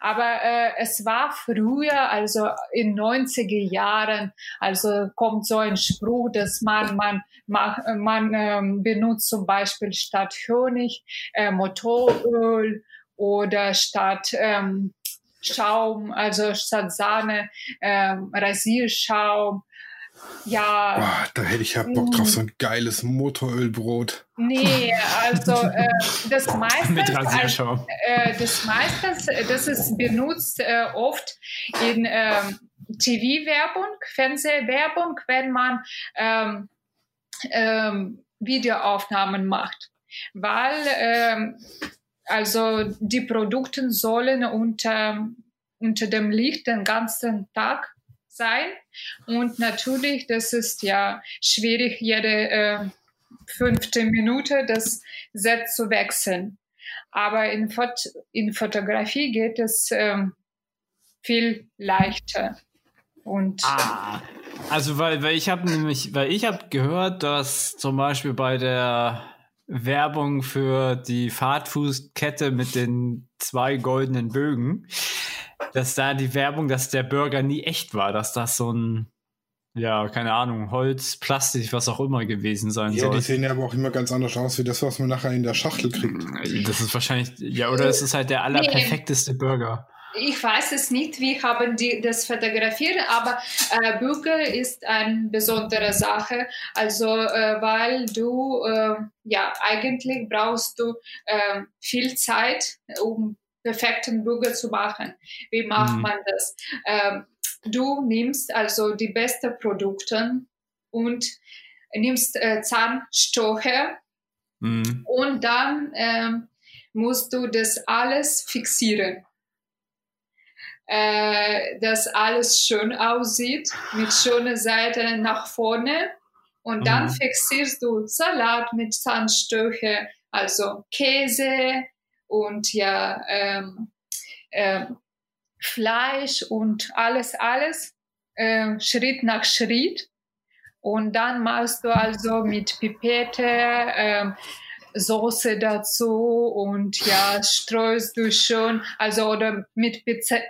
Aber äh, es war früher, also in 90er Jahren, also kommt so ein Spruch, dass man, man, mach, man ähm, benutzt zum Beispiel statt Honig äh, Motoröl oder statt ähm, Schaum, also statt Sahne, ähm, Rasierschaum. Ja, Boah, da hätte ich ja Bock drauf, so ein geiles Motorölbrot. nee, also äh, das meiste, also, äh, das meiste, das ist benutzt äh, oft in ähm, TV-Werbung, Fernsehwerbung, wenn man ähm, ähm, Videoaufnahmen macht, weil ähm, also die Produkte sollen unter, unter dem Licht den ganzen Tag sein und natürlich, das ist ja schwierig, jede äh, fünfte Minute das Set zu wechseln. Aber in, Fot in Fotografie geht es ähm, viel leichter. Und Ah, also weil, weil ich habe nämlich, weil ich habe gehört, dass zum Beispiel bei der Werbung für die Fahrtfußkette mit den zwei goldenen Bögen, dass da die Werbung, dass der Burger nie echt war, dass das so ein, ja, keine Ahnung, Holz, Plastik, was auch immer gewesen sein Ja, soll. die sehen ja aber auch immer ganz anders aus, wie das, was man nachher in der Schachtel kriegt. Das ist wahrscheinlich, ja, oder es ist halt der allerperfekteste Burger. Ich weiß es nicht, wie haben die das fotografiert, aber äh, Burger ist eine besondere Sache. Also, äh, weil du, äh, ja, eigentlich brauchst du äh, viel Zeit, um perfekten Burger zu machen. Wie macht Mhm. man das? Ähm, du nimmst also die besten Produkte und nimmst äh, Zahnstocher Mhm. und dann ähm, musst du das alles fixieren. Äh, dass alles schön aussieht, mit schöner Seite nach vorne. Und dann Mhm. fixierst du Salat mit Zahnstocher, also Käse und ja, ähm, ähm, Fleisch und alles, alles, ähm, Schritt nach Schritt. Und dann machst du also mit Pipette ähm, Soße dazu und ja, streust du schon, also oder mit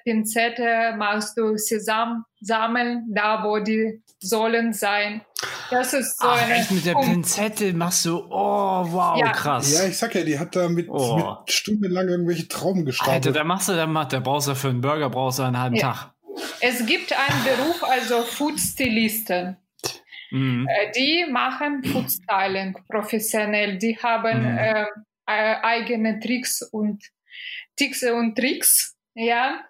Pinzette machst du Sesam, Samen da, wo die sollen sein. Das ist so Ach, eine echt mit der Punkt. Pinzette machst du, oh, wow, Ja. krass. Ja, ich sag ja, die hat da mit, Oh. mit stundenlang irgendwelche Trauben Alter, gestapelt. da machst du, da, da brauchst du für einen Burger brauchst du einen halben Ja. Tag. Es gibt einen Beruf, also Food-Stylisten. Mhm. Äh, Die machen Foodstyling professionell. Die haben Mhm. äh, äh, eigene Tricks und Tricks und Tricks, ja.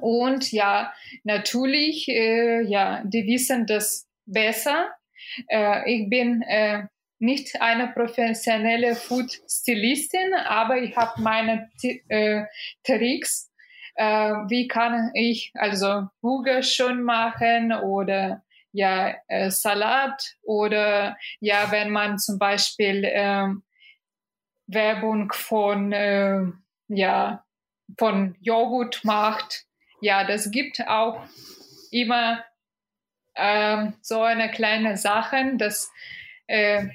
Und ja, natürlich, äh, ja, die wissen das besser. Äh, ich bin äh, nicht eine professionelle Food-Stylistin, aber ich habe meine äh, Tricks. Wie kann ich also Burger schon machen oder ja äh, Salat oder ja, wenn man zum Beispiel äh, Werbung von äh, ja von Joghurt macht, ja, das gibt auch immer ähm, so eine kleine Sache, das äh,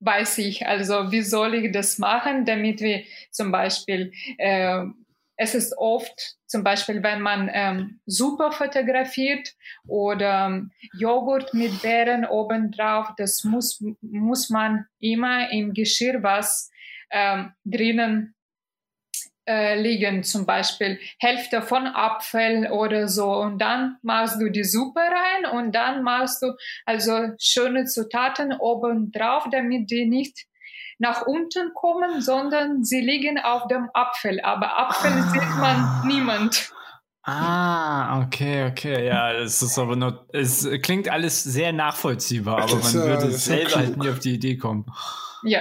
weiß ich. Also wie soll ich das machen, damit wir zum Beispiel äh, es ist oft zum Beispiel, wenn man ähm, Suppe fotografiert oder ähm, Joghurt mit Beeren obendrauf, das muss, muss man immer im Geschirr was ähm, drinnen äh, liegen, zum Beispiel Hälfte von Apfel oder so. Und dann machst du die Suppe rein und dann machst du also schöne Zutaten obendrauf, damit die nicht nach unten kommen, sondern sie liegen auf dem Apfel. Aber Apfel ah. sieht man niemand. Ah, okay, okay, ja, es ist aber nur, es klingt alles sehr nachvollziehbar, aber man würde selber halt nie auf die Idee kommen. Ja,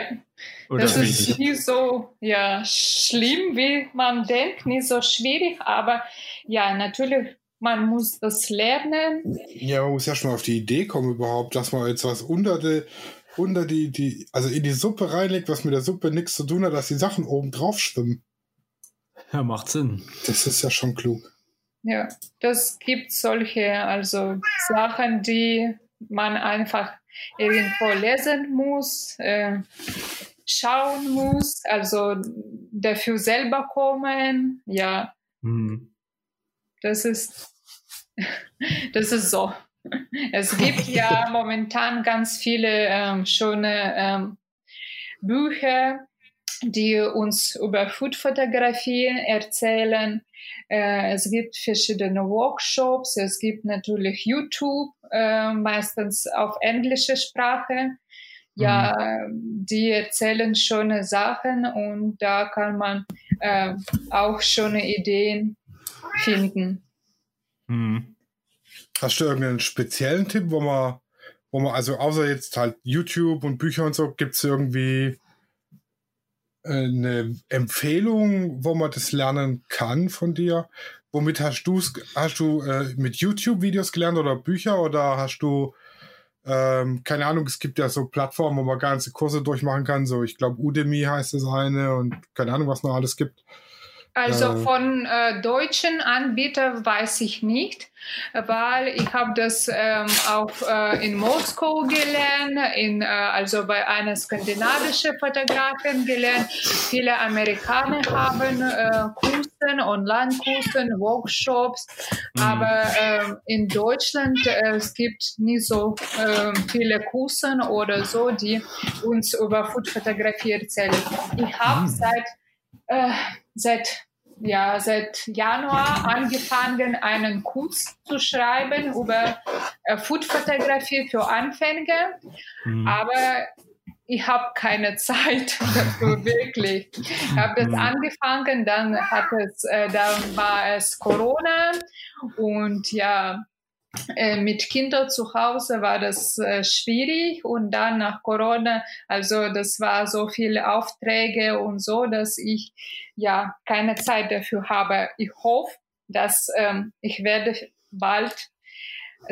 Oder das ist nicht so ja, schlimm, wie man denkt, nicht so schwierig, aber ja, natürlich, man muss das lernen. Ja, man muss ja schon mal auf die Idee kommen überhaupt, dass man jetzt was unter die, unter die, die, also in die Suppe reinlegt, was mit der Suppe nichts zu tun hat, dass die Sachen oben drauf schwimmen. Ja, macht Sinn. Das ist ja schon klug. Ja, das gibt solche, also Sachen, die man einfach irgendwo lesen muss, äh, schauen muss, also dafür selber kommen, ja. Mhm. Das ist, [laughs] das ist so. [laughs] Es gibt ja momentan ganz viele ähm, schöne ähm, Bücher, die uns über Foodfotografie erzählen. Äh, es gibt verschiedene Workshops, es gibt natürlich YouTube, äh, meistens auf englische Sprache. Ja, mhm. die erzählen schöne Sachen und da kann man äh, auch schöne Ideen finden. Mhm. Hast du irgendeinen speziellen Tipp, wo man, wo man, also außer jetzt halt YouTube und Bücher und so, gibt es irgendwie eine Empfehlung, wo man das lernen kann von dir? Womit hast du hast du äh, mit YouTube-Videos gelernt oder Bücher oder hast du ähm, keine Ahnung, es gibt ja so Plattformen, wo man ganze Kurse durchmachen kann, so ich glaube Udemy heißt das eine und keine Ahnung, was noch alles gibt. Also äh. von äh, deutschen Anbietern weiß ich nicht, weil ich habe das ähm, auch äh, in Moskau gelernt, in, äh, also bei einer skandinavischen Fotografin gelernt. Viele Amerikaner haben äh, Kursen, Online-Kursen, Workshops, mhm. aber ähm, in Deutschland äh, es gibt nicht so ähm, viele Kursen oder so, die uns über Foodfotografie erzählen. Ich habe mhm. seit seit ja, seit Januar angefangen, einen Kurs zu schreiben über äh, Foodfotografie für Anfänger. Mhm. Aber ich habe keine [laughs] Zeit dafür wirklich. Ich habe das mhm. angefangen, dann hat es, äh, dann war es Corona und ja, äh, mit Kindern zu Hause war das äh, schwierig und dann nach Corona, also das war so viele Aufträge und so, dass ich ja keine Zeit dafür habe. Ich hoffe, dass ähm, ich werde bald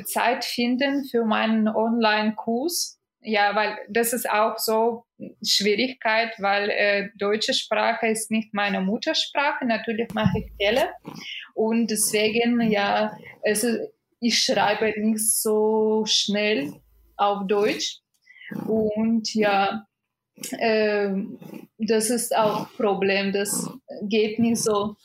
Zeit finden für meinen Online-Kurs. Ja, weil das ist auch so Schwierigkeit, weil äh, deutsche Sprache ist nicht meine Muttersprache. Natürlich mache ich Fehler und deswegen ja, es ist ich schreibe nicht so schnell auf Deutsch. Und ja, äh, das ist auch ein Problem. Das geht nicht so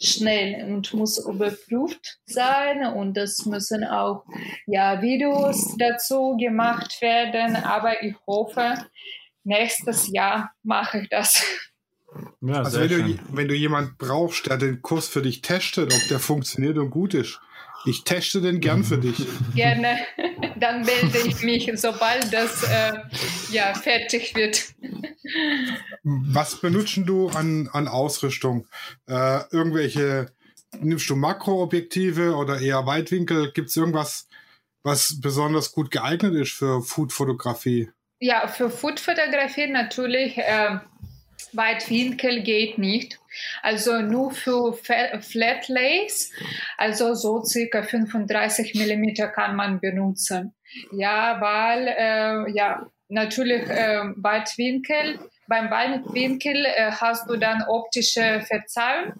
schnell und muss überprüft sein und das müssen auch ja Videos dazu gemacht werden. Aber ich hoffe, nächstes Jahr mache ich das. Ja, also wenn du, wenn du jemand brauchst, der den Kurs für dich testet, ob der funktioniert und gut ist, ich teste den gern für dich. Gerne. [laughs] Dann melde ich mich, sobald das äh, ja, fertig wird. Was benutzen du an, an Ausrüstung? Äh, irgendwelche, nimmst du Makroobjektive oder eher Weitwinkel? Gibt es irgendwas, was besonders gut geeignet ist für Foodfotografie? Ja, für Foodfotografie natürlich. Äh, Weitwinkel geht nicht. Also nur für Flat Lays, also so circa 35 Millimeter kann man benutzen. Ja, weil äh, ja natürlich äh, Weitwinkel, beim Weitwinkel äh, hast du dann optische Verzeihung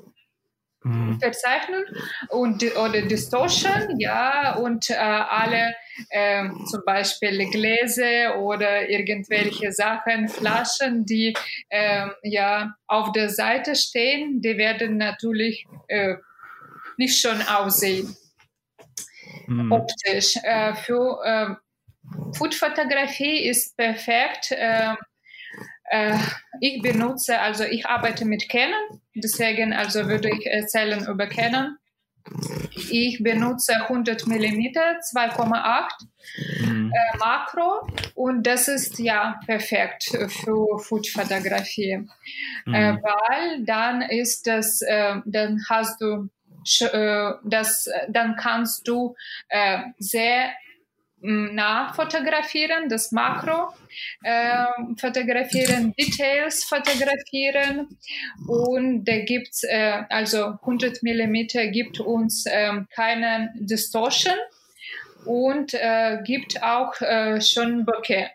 mhm. verzeichnen und oder Distortion, ja, und äh, alle äh, zum Beispiel Gläser oder irgendwelche Sachen, Flaschen, die äh, ja auf der Seite stehen, die werden natürlich äh, nicht schon aussehen. Mhm. Optisch. Äh, für äh, Foodfotografie ist perfekt. Äh, äh, ich benutze, also ich arbeite mit Canon, deswegen also würde ich erzählen über Canon. Ich benutze 100 mm 2,8 mhm. äh, Makro und das ist ja perfekt für Foodfotografie, mhm. äh, weil dann ist das, äh, dann hast du äh, das, dann kannst du äh, sehr nah fotografieren, das Makro äh, fotografieren, Details fotografieren und da gibt's äh, also 100 mm gibt uns äh, keine Distortion und äh, gibt auch äh, schon Bokeh.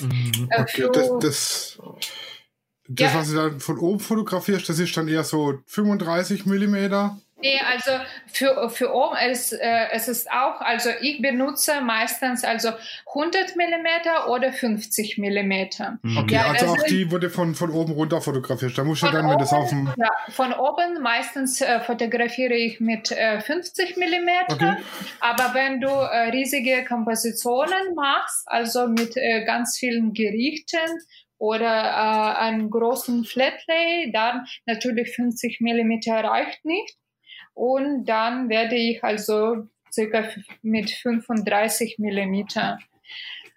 Mhm. Äh, okay, das, das, das ja. was du dann von oben fotografierst, das ist dann eher so 35 Millimeter. Nee, also für, für oben, es, äh, es ist auch, also ich benutze meistens also 100 mm oder 50 mm. Okay, ja, also auch die wurde von, von oben runter fotografiert. Da muss ich dann, wenn das auf dem... Ja, von oben meistens äh, fotografiere ich mit äh, 50 mm. Okay. Aber wenn du äh, riesige Kompositionen machst, also mit äh, ganz vielen Gerichten, oder äh, einen großen Flatlay, dann natürlich 50 mm reicht nicht. Und dann werde ich also circa mit 35 Millimeter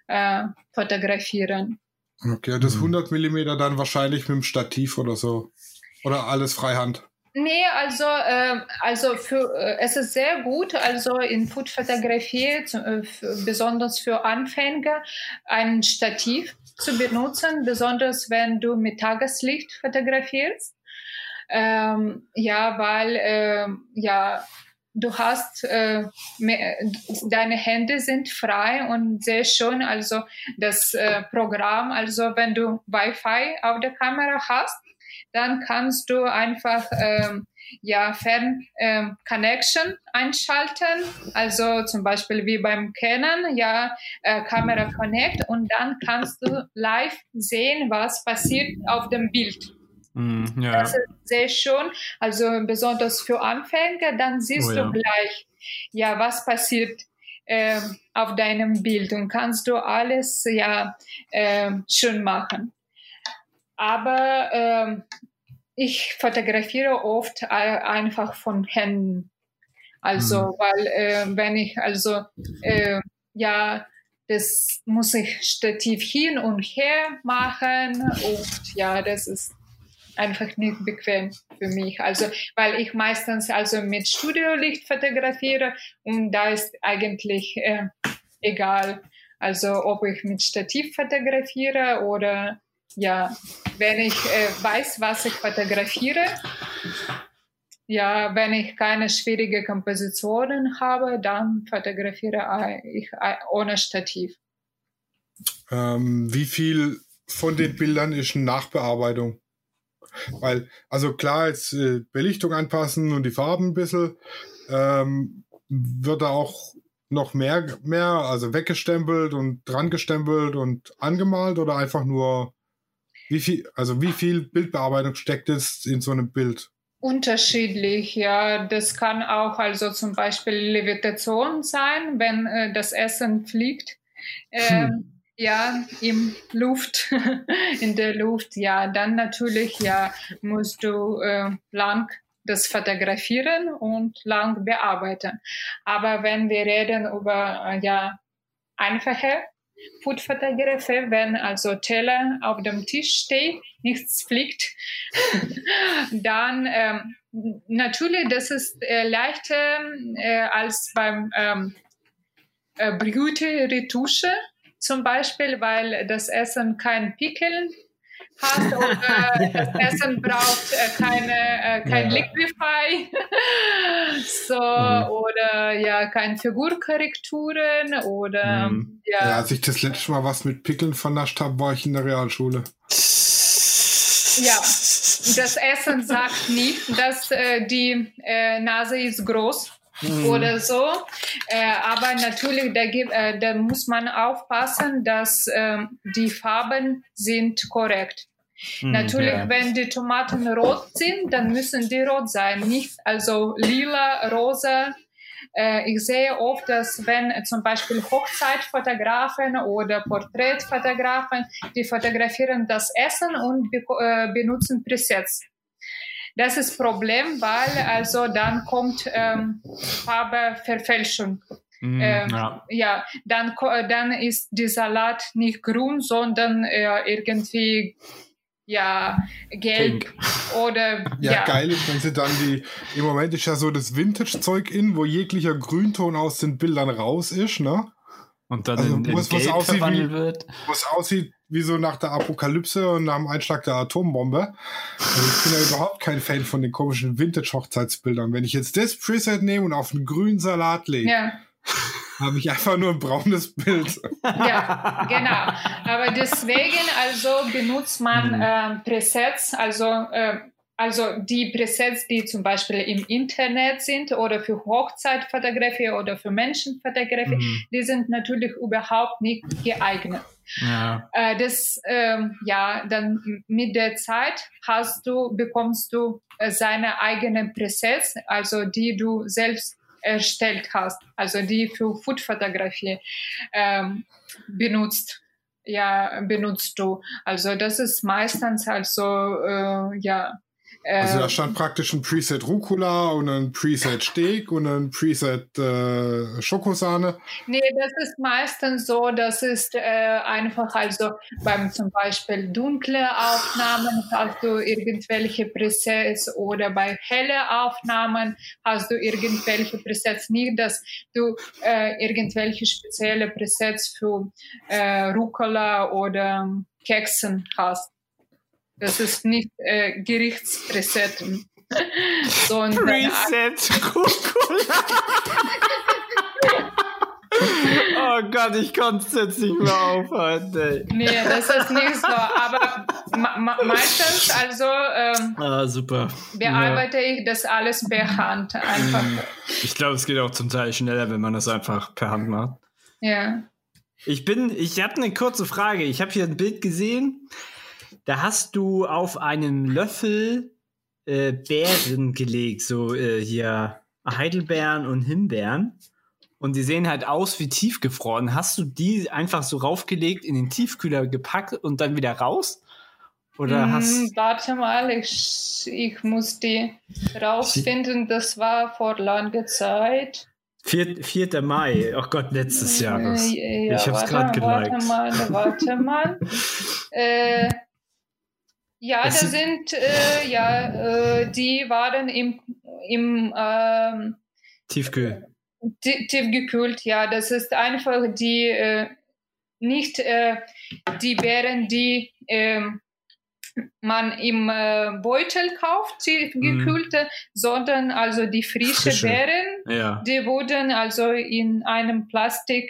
äh, fotografieren. Okay, das 100 mhm. Millimeter dann wahrscheinlich mit dem Stativ oder so. Oder alles Freihand? Nee, also, äh, also für, äh, es ist sehr gut, also in Foodfotografie, äh, besonders für Anfänger, ein Stativ zu benutzen, besonders wenn du mit Tageslicht fotografierst. Ähm, ja, weil äh, ja du hast äh, mehr, deine Hände sind frei und sehr schön. Also das äh, Programm, also wenn du Wi-Fi auf der Kamera hast, dann kannst du einfach ähm, ja Fern ähm, Connection einschalten, also zum Beispiel wie beim Canon, ja äh, Kamera Connect und dann kannst du live sehen, was passiert auf dem Bild. Mm, ja. Das ist sehr schön. Also besonders für Anfänger, dann siehst oh, du ja. gleich, ja, was passiert äh, auf deinem Bild und kannst du alles ja äh, schön machen. Aber äh, ich fotografiere oft einfach von Händen. Also, mhm. weil äh, wenn ich also äh, ja das muss ich Stativ hin und her machen und ja, das ist einfach nicht bequem für mich. Also, weil ich meistens also mit Studiolicht fotografiere und da ist eigentlich äh, egal. Also, ob ich mit Stativ fotografiere oder ja, wenn ich äh, weiß, was ich fotografiere, ja, wenn ich keine schwierige Kompositionen habe, dann fotografiere ich ohne Stativ. Ähm, wie viel von den Bildern ist Nachbearbeitung? Weil, also klar, jetzt äh, Belichtung anpassen und die Farben ein bisschen, ähm, wird da auch noch mehr, mehr, also weggestempelt und dran gestempelt und angemalt oder einfach nur, wie viel, also wie viel Bildbearbeitung steckt es in so einem Bild? Unterschiedlich, ja. Das kann auch also zum Beispiel Levitation sein, wenn äh, das Essen fliegt. Äh, hm ja, im Luft, [laughs] in der Luft, ja, dann natürlich, ja, musst du äh, lang das fotografieren und lang bearbeiten. Aber wenn wir reden über, äh, ja, einfache Foodfotografie, wenn also Teller auf dem Tisch steht, nichts fliegt, [laughs] dann ähm, natürlich, das ist äh, leichter äh, als beim ähm, äh, Beauty-Retusche zum Beispiel, weil das Essen kein Pickeln hast oder [laughs] das Essen braucht äh, keine, äh, kein Ja. Liquify. [laughs] so, Mhm. oder ja, keine Figurkorrekturen oder Mhm. Ja, ja. als ich das letzte Mal was mit Pickeln vernascht habe, war ich in der Realschule. Ja. Das Essen sagt nicht, dass äh, die äh, Nase ist groß Mhm. oder so. Äh, aber natürlich, da, gibt, äh, da muss man aufpassen, dass ähm, die Farben sind korrekt. Mhm, Natürlich, ja. wenn die Tomaten rot sind, dann müssen die rot sein, nicht also lila, rosa. Äh, ich sehe oft, dass wenn zum Beispiel Hochzeitfotografen oder Porträtfotografen, die fotografieren das Essen und be benutzen Presets. Das ist Problem, weil also dann kommt ähm, Farbeverfälschung. Mhm, ähm, ja. Ja, dann, ko- dann ist die Salat nicht grün, sondern äh, irgendwie ja gelb Pink. oder Ja, ja. geil ist, wenn sie dann die, im Moment ist ja so das Vintage-Zeug in, wo jeglicher Grünton aus den Bildern raus ist, ne? Und dann Also, in, in es Gelb aussieht wie- verwandelt wird. Wo es aussieht wie so nach der Apokalypse und nach dem Einschlag der Atombombe. Also ich bin ja überhaupt kein Fan von den komischen Vintage-Hochzeitsbildern. Wenn ich jetzt das Preset nehme und auf einen grünen Salat lege, ja, [laughs] habe ich einfach nur ein braunes Bild. ja, genau. Aber deswegen also benutzt man ähm, Presets, also äh, also die Presets, die zum Beispiel im Internet sind oder für Hochzeitfotografie oder für Menschenfotografie, Mhm. die sind natürlich überhaupt nicht geeignet. Ja. Äh, das, ähm, ja, dann mit der Zeit hast du, bekommst du äh, seine eigenen Presets, also die du selbst erstellt hast, also die für Foodfotografie ähm, benutzt. Ja, benutzt du. Also das ist meistens also, äh, ja. Also da stand praktisch ein Preset Rucola und ein Preset Steak und ein Preset äh, Schokosahne. Nee, das ist meistens so, das ist äh, einfach, also beim zum Beispiel dunkle Aufnahmen hast du irgendwelche Presets oder bei helle Aufnahmen hast du irgendwelche Presets. Nicht, dass du äh, irgendwelche spezielle Presets für äh, Rucola oder Keksen hast. Das ist nicht äh, Gerichtspreset, [laughs] sondern Preset [laughs] oh Gott, ich konnte es jetzt nicht mehr aufhalten. Ey. Nee, das ist nicht so. Aber ma ma meistens, also ähm, Ah, super. bearbeite ich das alles per Hand einfach. Ich glaube, es geht auch zum Teil schneller, wenn man das einfach per Hand macht. Ja. Ich bin, ich habe eine kurze Frage. Ich habe hier ein Bild gesehen. Da hast du auf einem Löffel äh, Beeren gelegt, so äh, hier Heidelbeeren und Himbeeren. Und die sehen halt aus wie tiefgefroren. Hast du die einfach so raufgelegt, in den Tiefkühler gepackt und dann wieder raus? Oder Hm, hast warte mal, ich, ich muss die rausfinden. Das war vor langer Zeit. 4. 4. Mai? Ach Gott, letztes. Äh, ja, ich hab's warte, grad Warte geliked. mal, warte mal. [laughs] äh, ja, Es da sind- äh, ja, äh, die waren im, im ähm, Tiefkühl. Ti- tiefgekühlt, ja, das ist einfach die, äh, nicht äh, die Beeren, die ähm, man im äh, Beutel kauft, tiefgekühlte, sondern also die frische, Frische. Beeren, Ja. die wurden also in einem Plastik,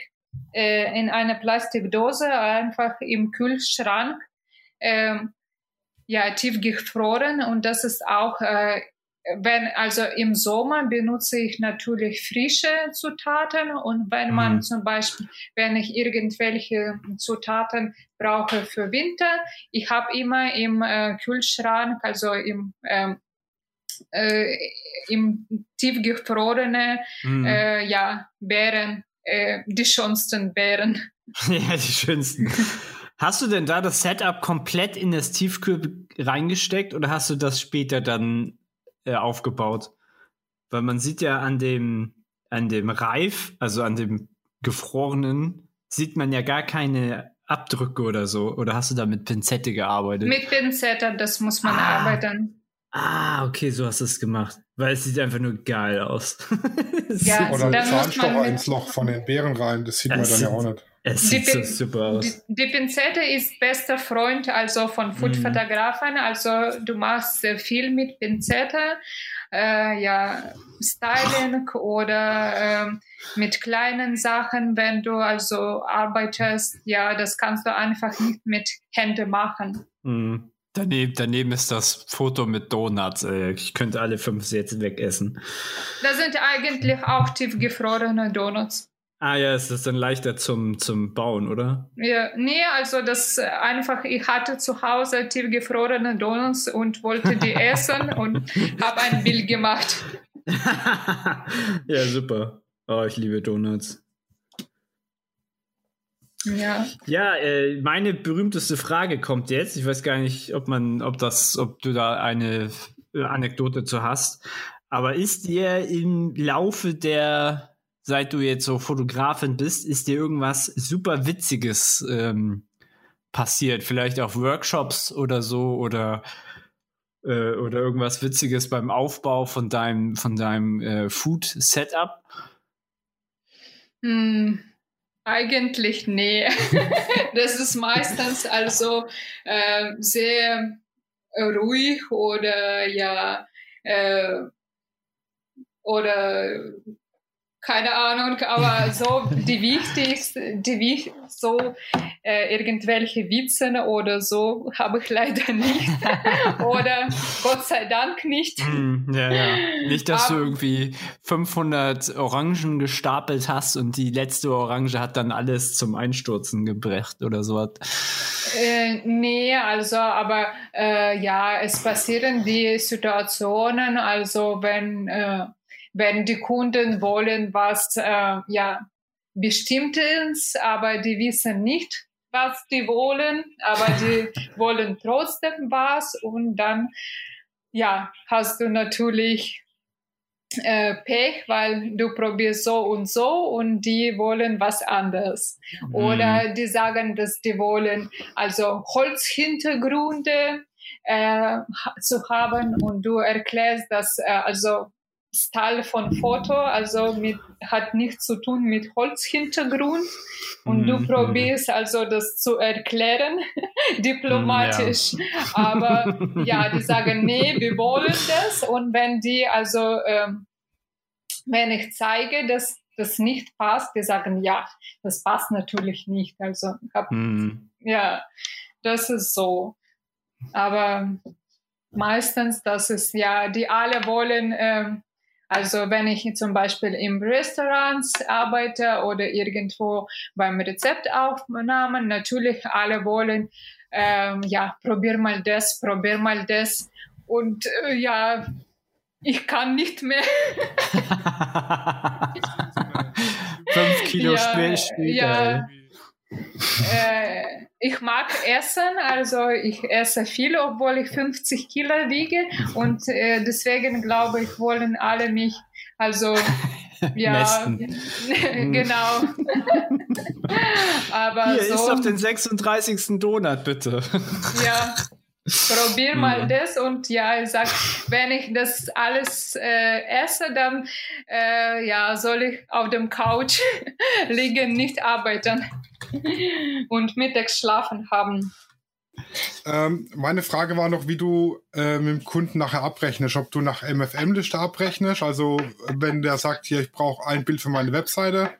äh, in einer Plastikdose einfach im Kühlschrank ähm, ja, tiefgefroren und das ist auch äh, wenn, also im Sommer benutze ich natürlich frische Zutaten und wenn man Mhm. zum Beispiel, wenn ich irgendwelche Zutaten brauche für Winter, ich habe immer im äh, Kühlschrank, also im, ähm, äh, im tiefgefrorene, Mhm. äh, ja, Beeren, äh, die schönsten Beeren. [laughs] Ja, die schönsten. [laughs] Hast du denn da das Setup komplett in das Tiefkühl reingesteckt oder hast du das später dann äh, aufgebaut? Weil man sieht ja an dem, an dem Reif, also an dem gefrorenen, sieht man ja gar keine Abdrücke oder so. Oder hast du da mit Pinzette gearbeitet? Mit Pinzette, das muss man Ah. arbeiten. Ah, okay, so hast du es gemacht. Weil es sieht einfach nur geil aus. [laughs] Ja, Oder muss Zahnstocher ins Loch von den Beeren rein, das sieht man dann ja auch nicht. es Die sieht so super aus. Die, die Pinzette ist bester Freund also von Foodfotografen. Also du machst sehr viel mit Pinzette, äh, ja Styling oder ähm, mit kleinen Sachen, wenn du also arbeitest. Ja, das kannst du einfach nicht mit Händen machen. Mhm. Daneben, daneben ist das Foto mit Donuts. Ey. Ich könnte alle fünf jetzt wegessen. Das sind eigentlich auch tiefgefrorene Donuts. Ah ja, es ist dann leichter zum, zum Bauen, oder? Ja, nee, also das äh, einfach, ich hatte zu Hause tiefgefrorene Donuts und wollte die [laughs] essen und habe ein Bild gemacht. [laughs] ja, super. Oh, ich liebe Donuts. Ja. Ja, äh, meine berühmteste Frage kommt jetzt. Ich weiß gar nicht, ob man, ob das, ob du da eine äh, Anekdote zu hast. Aber ist dir im Laufe der, seit du jetzt so Fotografin bist, ist dir irgendwas super Witziges ähm, passiert? Vielleicht auf Workshops oder so oder äh, oder irgendwas Witziges beim Aufbau von deinem von deinem äh, Food Setup? Hm, eigentlich nee. [laughs] das ist meistens also äh, sehr ruhig oder ja äh, oder keine Ahnung, aber so die wichtigste, die wich- so äh, irgendwelche Witzen oder so habe ich leider nicht [laughs] oder Gott sei Dank nicht. Hm, ja, ja. Nicht, dass du Aber- irgendwie 500 Orangen gestapelt hast und die letzte Orange hat dann alles zum Einstürzen gebracht oder so. Äh, nee, also, aber äh, ja, es passieren die Situationen, also wenn, äh, wenn die Kunden wollen was, äh, ja, bestimmtes, aber die wissen nicht, was die wollen, aber die [laughs] wollen trotzdem was und dann, ja, hast du natürlich äh, Pech, weil du probierst so und so und die wollen was anderes. Oder die sagen, dass die wollen also Holzhintergründe äh, zu haben und du erklärst, dass äh, also Style von Foto also mit hat nichts zu tun mit Holzhintergrund. Und du Mhm. probierst also das zu erklären [laughs] diplomatisch. Aber [laughs] ja die sagen nee wir wollen das. Und wenn die also ähm, wenn ich zeige dass das nicht passt die sagen ja das passt natürlich nicht. Also hab, Hm. ja das ist so. Aber meistens das ist ja die alle wollen ähm, also wenn ich zum Beispiel im Restaurants arbeite oder irgendwo beim Rezeptaufnahmen, natürlich alle wollen, ähm, ja, probier mal das, probier mal das. Und äh, ja, ich kann nicht mehr. [laughs] [laughs] Fünf Kilo Ja, später. ja. Äh, ich mag Essen, also ich esse viel, obwohl ich 50 Kilo wiege. Und äh, deswegen glaube ich, wollen alle mich, also [laughs] ja, [laughs] genau. [laughs] Aber Hier so, ist auf den 36. Donut, bitte. ja. Probier mal Mhm. das und ja, ich sag, wenn ich das alles äh, esse, dann äh, ja, soll ich auf dem Couch liegen, nicht arbeiten [laughs] und mittags schlafen haben. Ähm, meine Frage war noch, wie du äh, mit dem Kunden nachher abrechnest, ob du nach MFM-Liste abrechnest. Also wenn der sagt, hier, ich brauche ein Bild für meine Webseite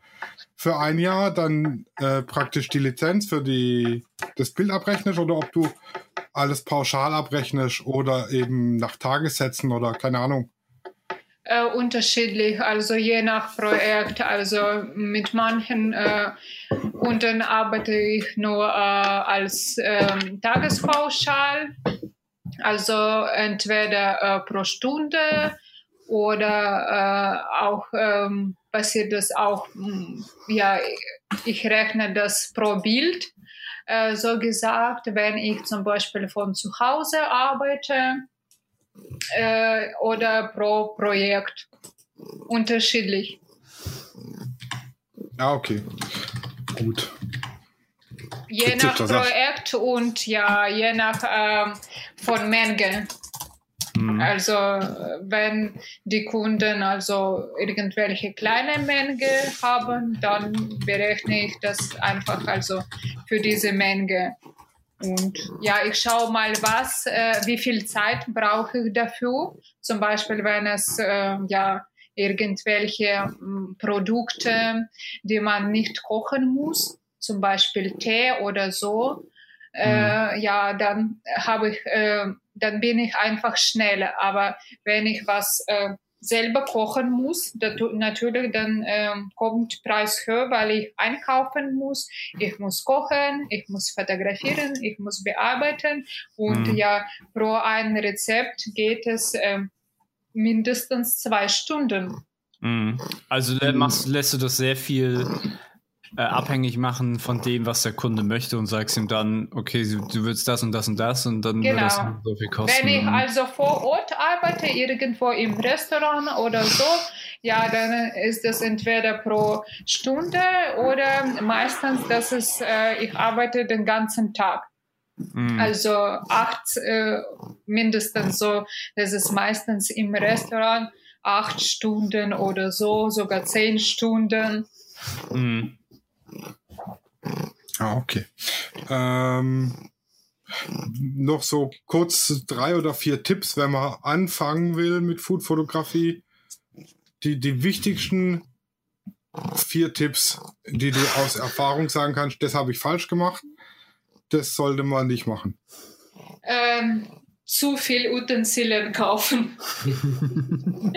für ein Jahr, dann äh, praktisch die Lizenz für die, das Bild abrechnest oder ob du alles pauschal abrechnest oder eben nach Tagessätzen oder keine Ahnung. Äh, unterschiedlich, also je nach Projekt. Also mit manchen äh, Kunden arbeite ich nur äh, als ähm, Tagespauschal, also entweder äh, pro Stunde oder äh, auch ähm, passiert das auch, mh, ja, ich rechne das pro Bild. Äh, so gesagt, wenn ich zum Beispiel von zu Hause arbeite, äh, oder pro Projekt. Unterschiedlich. Ja, okay. Gut. Je Witzig, nach Projekt und ja, je nach ähm, von Menge. Mhm. Also wenn die Kunden also irgendwelche kleine Menge haben, dann berechne ich das einfach also für diese Menge. Und ja, ich schaue mal, was, äh, wie viel Zeit brauche ich dafür. Zum Beispiel, wenn es äh, ja irgendwelche äh, Produkte, die man nicht kochen muss, zum Beispiel Tee oder so, äh, mhm. ja, dann habe ich, äh, dann bin ich einfach schneller. Aber wenn ich was äh, selber kochen muss, natürlich dann äh, kommt Preis höher, weil ich einkaufen muss, ich muss kochen, ich muss fotografieren, ich muss bearbeiten und mhm. ja, pro ein Rezept geht es äh, mindestens zwei Stunden. Mhm. Also machst, lässt du das sehr viel äh, abhängig machen von dem, was der Kunde möchte und sagst ihm dann, okay, du, du willst das und das und das und dann genau. wird das genau. so viel kosten. Wenn ich also vor Ort arbeite, irgendwo im Restaurant oder so, ja, dann ist das entweder pro Stunde oder meistens, das ist, äh, ich arbeite den ganzen Tag. Mm. Also acht äh, mindestens so, das ist meistens im Restaurant acht Stunden oder so, sogar zehn Stunden. Mm. Ah, okay. Ähm, noch so kurz drei oder vier Tipps, wenn man anfangen will mit Foodfotografie. Die, die wichtigsten vier Tipps, die du aus Erfahrung sagen kannst, das habe ich falsch gemacht. Das sollte man nicht machen. Ähm, zu viel Utensilien kaufen. [laughs]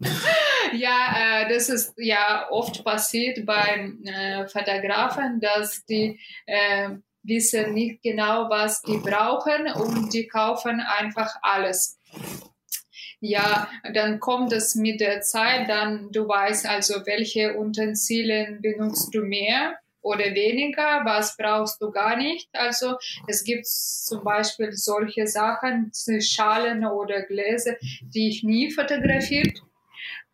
[laughs] ja, äh, das ist ja oft passiert bei äh, Fotografen, dass die äh, wissen nicht genau, was die brauchen und die kaufen einfach alles. Ja, dann kommt es mit der Zeit, dann du weißt also, welche Utensilien benutzt du mehr oder weniger, was brauchst du gar nicht. Also es gibt zum Beispiel solche Sachen, Schalen oder Gläser, die ich nie fotografiert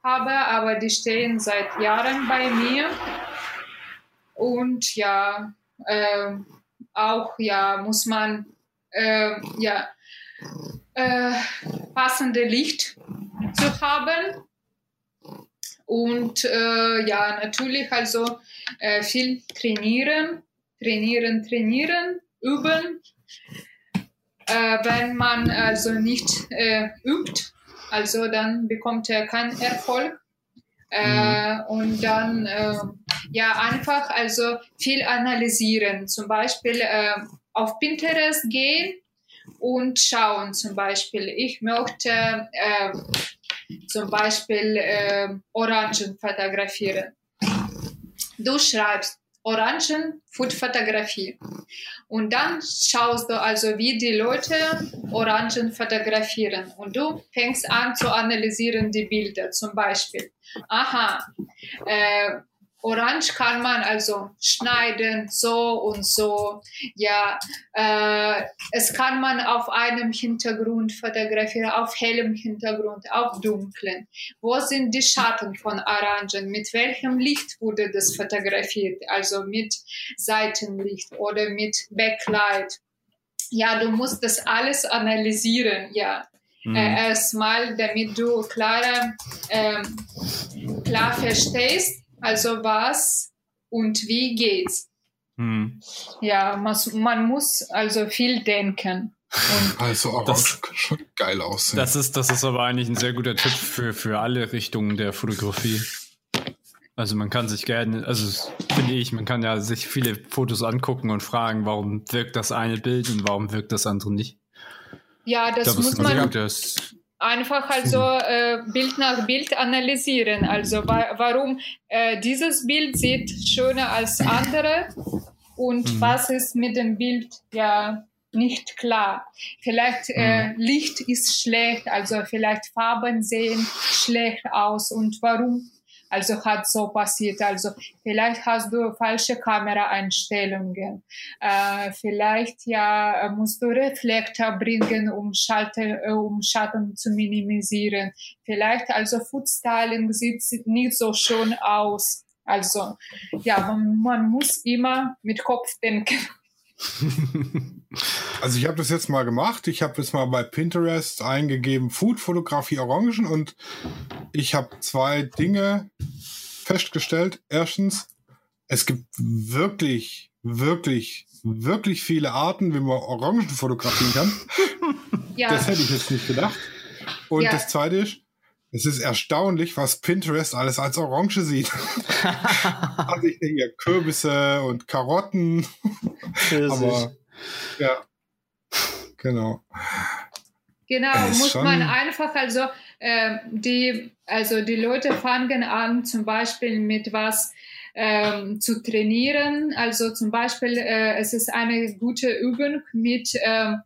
habe, aber die stehen seit Jahren bei mir. Und ja, äh, auch ja muss man äh, ja äh, passende Licht zu haben und äh, ja, natürlich also äh, viel trainieren, trainieren, trainieren, üben. Äh, wenn man also nicht übt, also dann bekommt er keinen Erfolg. Äh, und dann äh, ja einfach also viel analysieren. Zum Beispiel äh, auf Pinterest gehen und schauen. Zum Beispiel, ich möchte äh, zum Beispiel äh, Orangen fotografieren. Du schreibst Orangen Food-Fotografie. Und dann schaust du also, wie die Leute Orangen fotografieren. Und du fängst an zu analysieren die Bilder. Zum Beispiel, aha, äh, Orange kann man also schneiden, so und so. Ja, äh, es kann man auf einem Hintergrund fotografieren, auf hellem Hintergrund, auf dunklen. Wo sind die Schatten von Orangen? Mit welchem Licht wurde das fotografiert? Also mit Seitenlicht oder mit Backlight. Ja, du musst das alles analysieren, ja. Mhm. Äh, erstmal, damit du klar, äh, klar verstehst, also was und wie geht's? Hm. Ja, man, man, muss also viel denken. Und [laughs] also auch das schon geil aussehen. Das ist, das ist aber eigentlich ein sehr guter Tipp für, für alle Richtungen der Fotografie. Also man kann sich gerne, also finde ich, man kann ja sich viele Fotos angucken und fragen, warum wirkt das eine Bild und warum wirkt das andere nicht. Ja, das da muss man. Das, einfach also äh, Bild nach Bild analysieren. Also wa warum äh, dieses Bild sieht schöner als andere und mhm. was ist mit dem Bild ja nicht klar. Vielleicht äh, mhm. Licht ist schlecht, also vielleicht Farben sehen schlecht aus und warum also hat so passiert. Also vielleicht hast du falsche Kameraeinstellungen. Äh, vielleicht ja musst du Reflektor bringen, um, Schalte, äh, um Schatten zu minimisieren. Vielleicht also Foodstyling sieht nicht so schön aus. Also ja, man, man muss immer mit Kopf denken. [laughs] Also ich habe das jetzt mal gemacht. Ich habe jetzt mal bei Pinterest eingegeben Food-Fotografie Orangen und ich habe zwei Dinge festgestellt. Erstens, es gibt wirklich, wirklich, wirklich viele Arten, wie man Orangen fotografieren kann. [laughs] Ja, Das hätte ich jetzt nicht gedacht. Und Ja. das zweite ist, es ist erstaunlich, was Pinterest alles als Orange sieht. [laughs] also ich denke hier Kürbisse und Karotten, aber ja, genau. genau, Es muss schon- man einfach, also ähm, die, also die Leute fangen an, zum Beispiel mit was ähm, zu trainieren. Also zum Beispiel, äh, es ist eine gute Übung, mit ähm,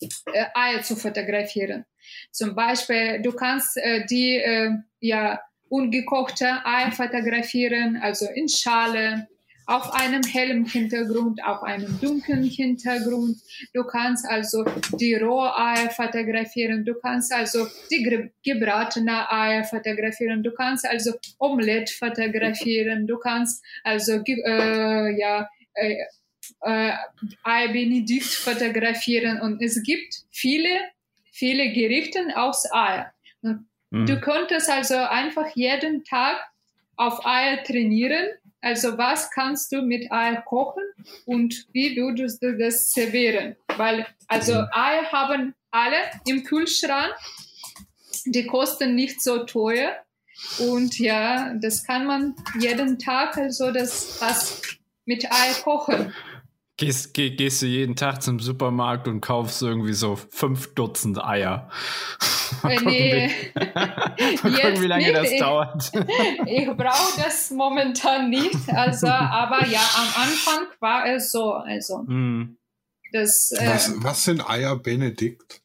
äh, Eier zu fotografieren. Zum Beispiel, du kannst äh, die äh, ja ungekochte Eier fotografieren, also in Schale, auf einem hellen Hintergrund, auf einem dunklen Hintergrund. Du kannst also die Roheier fotografieren, du kannst also die ge- gebratene Eier fotografieren, du kannst also Omelette fotografieren, du kannst also äh, ja äh, äh, Ei Benedikt fotografieren und es gibt viele, viele Gerichte aus Eier. Mhm. Du könntest also einfach jeden Tag auf Eier trainieren. Also was kannst du mit Eier kochen und wie würdest du das servieren? Weil also Eier haben alle im Kühlschrank. Die kosten nicht so teuer. Und ja, das kann man jeden Tag also das was mit Eier kochen. Gehst, geh, gehst du jeden Tag zum Supermarkt und kaufst irgendwie so fünf Dutzend Eier. [laughs] Mal gucken, nee, wie, [laughs] mal gucken, Jetzt wie lange nicht. das Ich- dauert. [laughs] ich brauche das momentan nicht. Also, aber ja, am Anfang war es so. Also, Mm. das, äh, Was, was sind Eier Benedikt?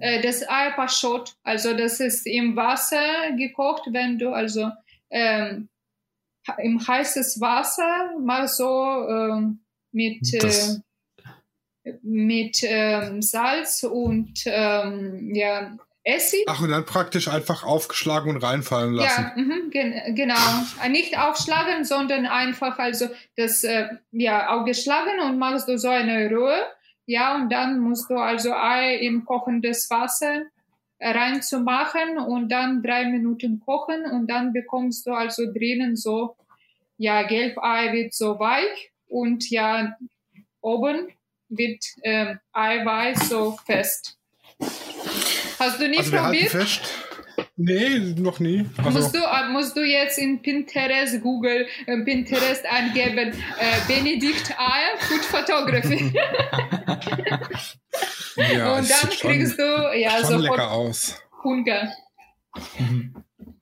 äh, das Ei Pashot, also das ist im Wasser gekocht, wenn du also ähm, im heißes Wasser mal so ähm, mit Das- äh, mit ähm, Salz und ähm, ja Essig. Ach, und dann praktisch einfach aufgeschlagen und reinfallen lassen. Ja, mhm, gen genau. Äh, Nicht aufschlagen, sondern einfach also das äh, ja aufgeschlagen und machst du so eine Röhre. Ja, und dann musst du also Ei in kochendes Wasser reinzumachen und dann drei Minuten kochen und dann bekommst du also drinnen so, ja, Gelbei wird so weich und ja, oben wird ähm, Eiweiß so fest. Hast du nie Also probiert? fest. Nee, noch nie. Also, Musst du, äh, musst du jetzt in Pinterest, Google, äh, Pinterest eingeben, äh, Benedikt Eier, Food Photography. [laughs] ja, und dann schon, kriegst du ja sofort aus. Hunger.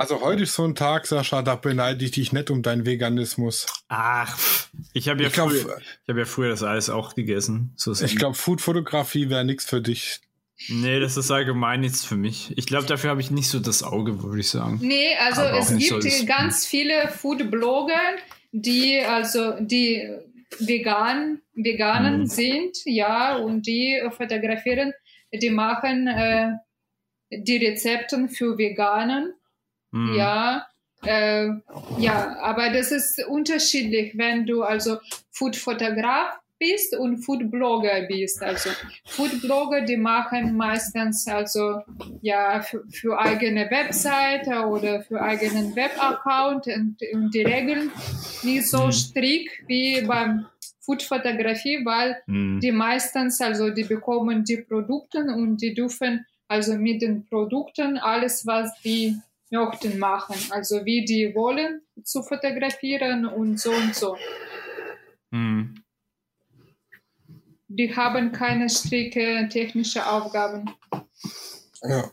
Also heute ist so ein Tag, Sascha, da beneide ich dich nicht um deinen Veganismus. Ach, ich habe ja, Ich glaube, früher- ich hab ja früher das alles auch gegessen. So ich es. glaub, Food-Fotografie wäre nichts für dich. Nee, das ist allgemein nichts für mich. Ich glaube, dafür habe ich nicht so das Auge, würde ich sagen. Nee, also Aber es so gibt das- ganz viele Food-Blogger, die also die vegan, veganen Mhm. sind, ja, und die fotografieren, die machen äh, die Rezepten für Veganen. Hm. Ja, äh, ja, aber das ist unterschiedlich, wenn du also Food-Fotograf bist und Food-Blogger bist. Also Food-Blogger, die machen meistens also ja für, für eigene Webseite oder für eigenen Webaccount und, und die Regeln nicht so Mhm. strikt wie beim Food-Fotografie, weil Hm. die meistens, also die bekommen die Produkte und die dürfen also mit den Produkten alles, was die möchten, machen. Also wie die wollen zu fotografieren und so und so. Hm. Die haben keine strikte technische Aufgaben. Ja.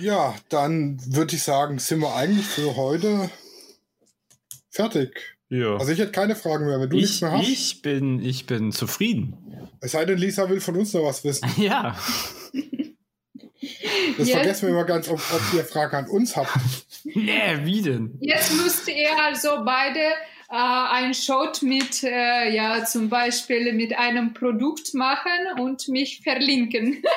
Ja, dann würde ich sagen, sind wir eigentlich für heute fertig. Ja. Also ich hätte keine Fragen mehr, wenn du nichts ich, mehr hast. ich, bin, ich bin zufrieden. Es sei denn, Lisa will von uns noch was wissen. [laughs] Ja. Das Jetzt- vergessen wir immer ganz, ob, ob ihr Fragen an uns habt. Nee, wie denn? Jetzt müsst ihr also beide äh, ein Shot mit, äh, ja, zum Beispiel mit einem Produkt machen und mich verlinken. [laughs]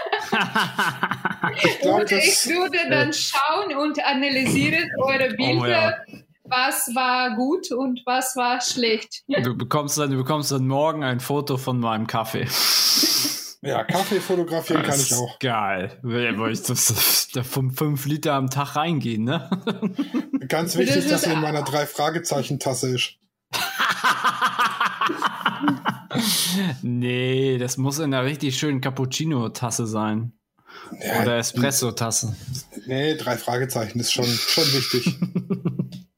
Ich glaube, Und ich würde dann schauen und analysieren eure Oh, ja. Bilder was war gut und was war schlecht. Du bekommst dann, du bekommst dann morgen ein Foto von meinem Kaffee. [laughs] Ja, Kaffee fotografieren kann ich auch. Geil. Weil ich das, da fünf Liter am Tag reingehen, ne? Ganz wichtig, dass sie in meiner drei Fragezeichen Tasse ist. [laughs] nee, das muss in einer richtig schönen Cappuccino-Tasse sein. Ja, Oder Espresso-Tasse. Nee, drei Fragezeichen ist schon, schon wichtig.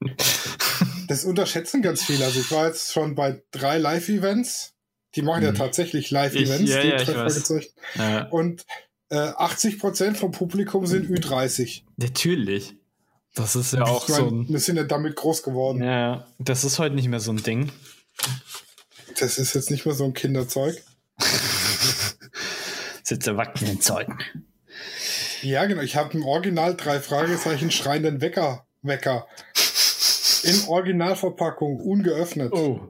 [laughs] das unterschätzen ganz viele. Also ich war jetzt schon bei drei Live-Events. Die machen hm. ja tatsächlich Live-Events, ja, ja. Ja. Und äh, 80 Prozent vom Publikum sind Ü30. Natürlich. Das ist ja auch meine, so ein. Wir sind ja damit groß geworden. Ja, das ist heute nicht mehr so ein Ding. Das ist jetzt nicht mehr so ein Kinderzeug. [laughs] Sitzt Erwachsenenzeug. Ja, genau. Ich habe im Original drei Fragezeichen schreienden Wecker. Wecker. In Originalverpackung, ungeöffnet. Oh.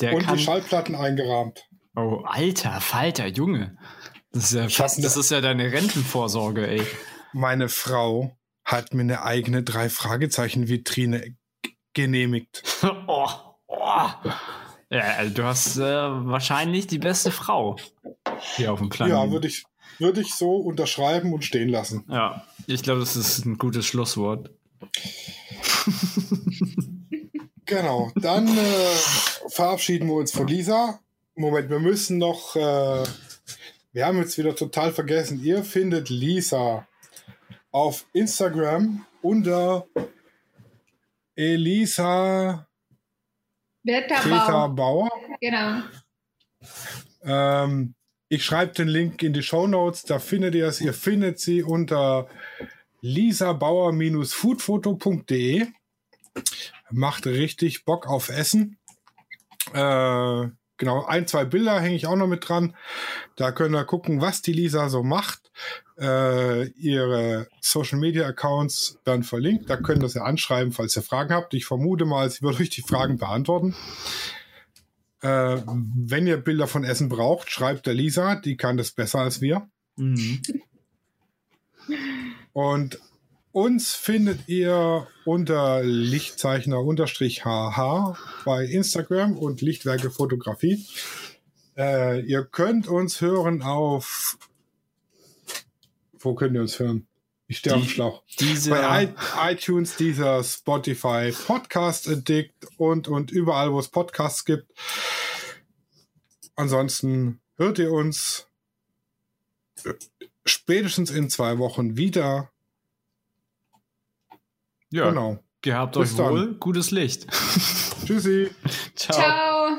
Der Und die Schallplatten eingerahmt. Oh, alter Falter, Junge. Das ist ja fast, das ist ja deine Rentenvorsorge, ey. Meine Frau hat mir eine eigene drei Fragezeichen Vitrine genehmigt. [laughs] oh, oh. Ja, also du hast äh, wahrscheinlich die beste Frau hier auf dem Planeten. Ja, würde ich, würde ich so unterschreiben und stehen lassen. Ja, ich glaube, das ist ein gutes Schlusswort. [laughs] genau, dann äh, verabschieden wir uns von Lisa. Moment, wir müssen noch, äh, wir haben jetzt wieder total vergessen, ihr findet Lisa auf Instagram unter Elisa Peter Bauer. Genau. Ähm, ich schreibe den Link in die Show Notes, da findet ihr es. Ihr findet sie unter lisabauer-foodfoto.de. Macht richtig Bock auf Essen. Äh, genau, ein, zwei Bilder hänge ich auch noch mit dran. Da könnt ihr gucken, was die Lisa so macht. Äh, ihre Social Media Accounts werden verlinkt. Da könnt ihr sie anschreiben, falls ihr Fragen habt. Ich vermute mal, sie wird [laughs] euch die Fragen beantworten. Äh, wenn ihr Bilder von Essen braucht, schreibt der Lisa, die kann das besser als wir. Mhm. Und uns findet ihr unter Lichtzeichner-HH bei Instagram und Lichtwerke Fotografie. Äh, ihr könnt uns hören auf. Wo könnt ihr uns hören? Ich stehe am Schlauch. Diese bei iTunes, dieser Spotify, Podcast Addict und, und überall, wo es Podcasts gibt. Ansonsten hört ihr uns spätestens in zwei Wochen wieder. Ja. Genau. Gehabt Bis euch wohl. Gutes Licht. Tschüssi. [laughs] Ciao. Ciao.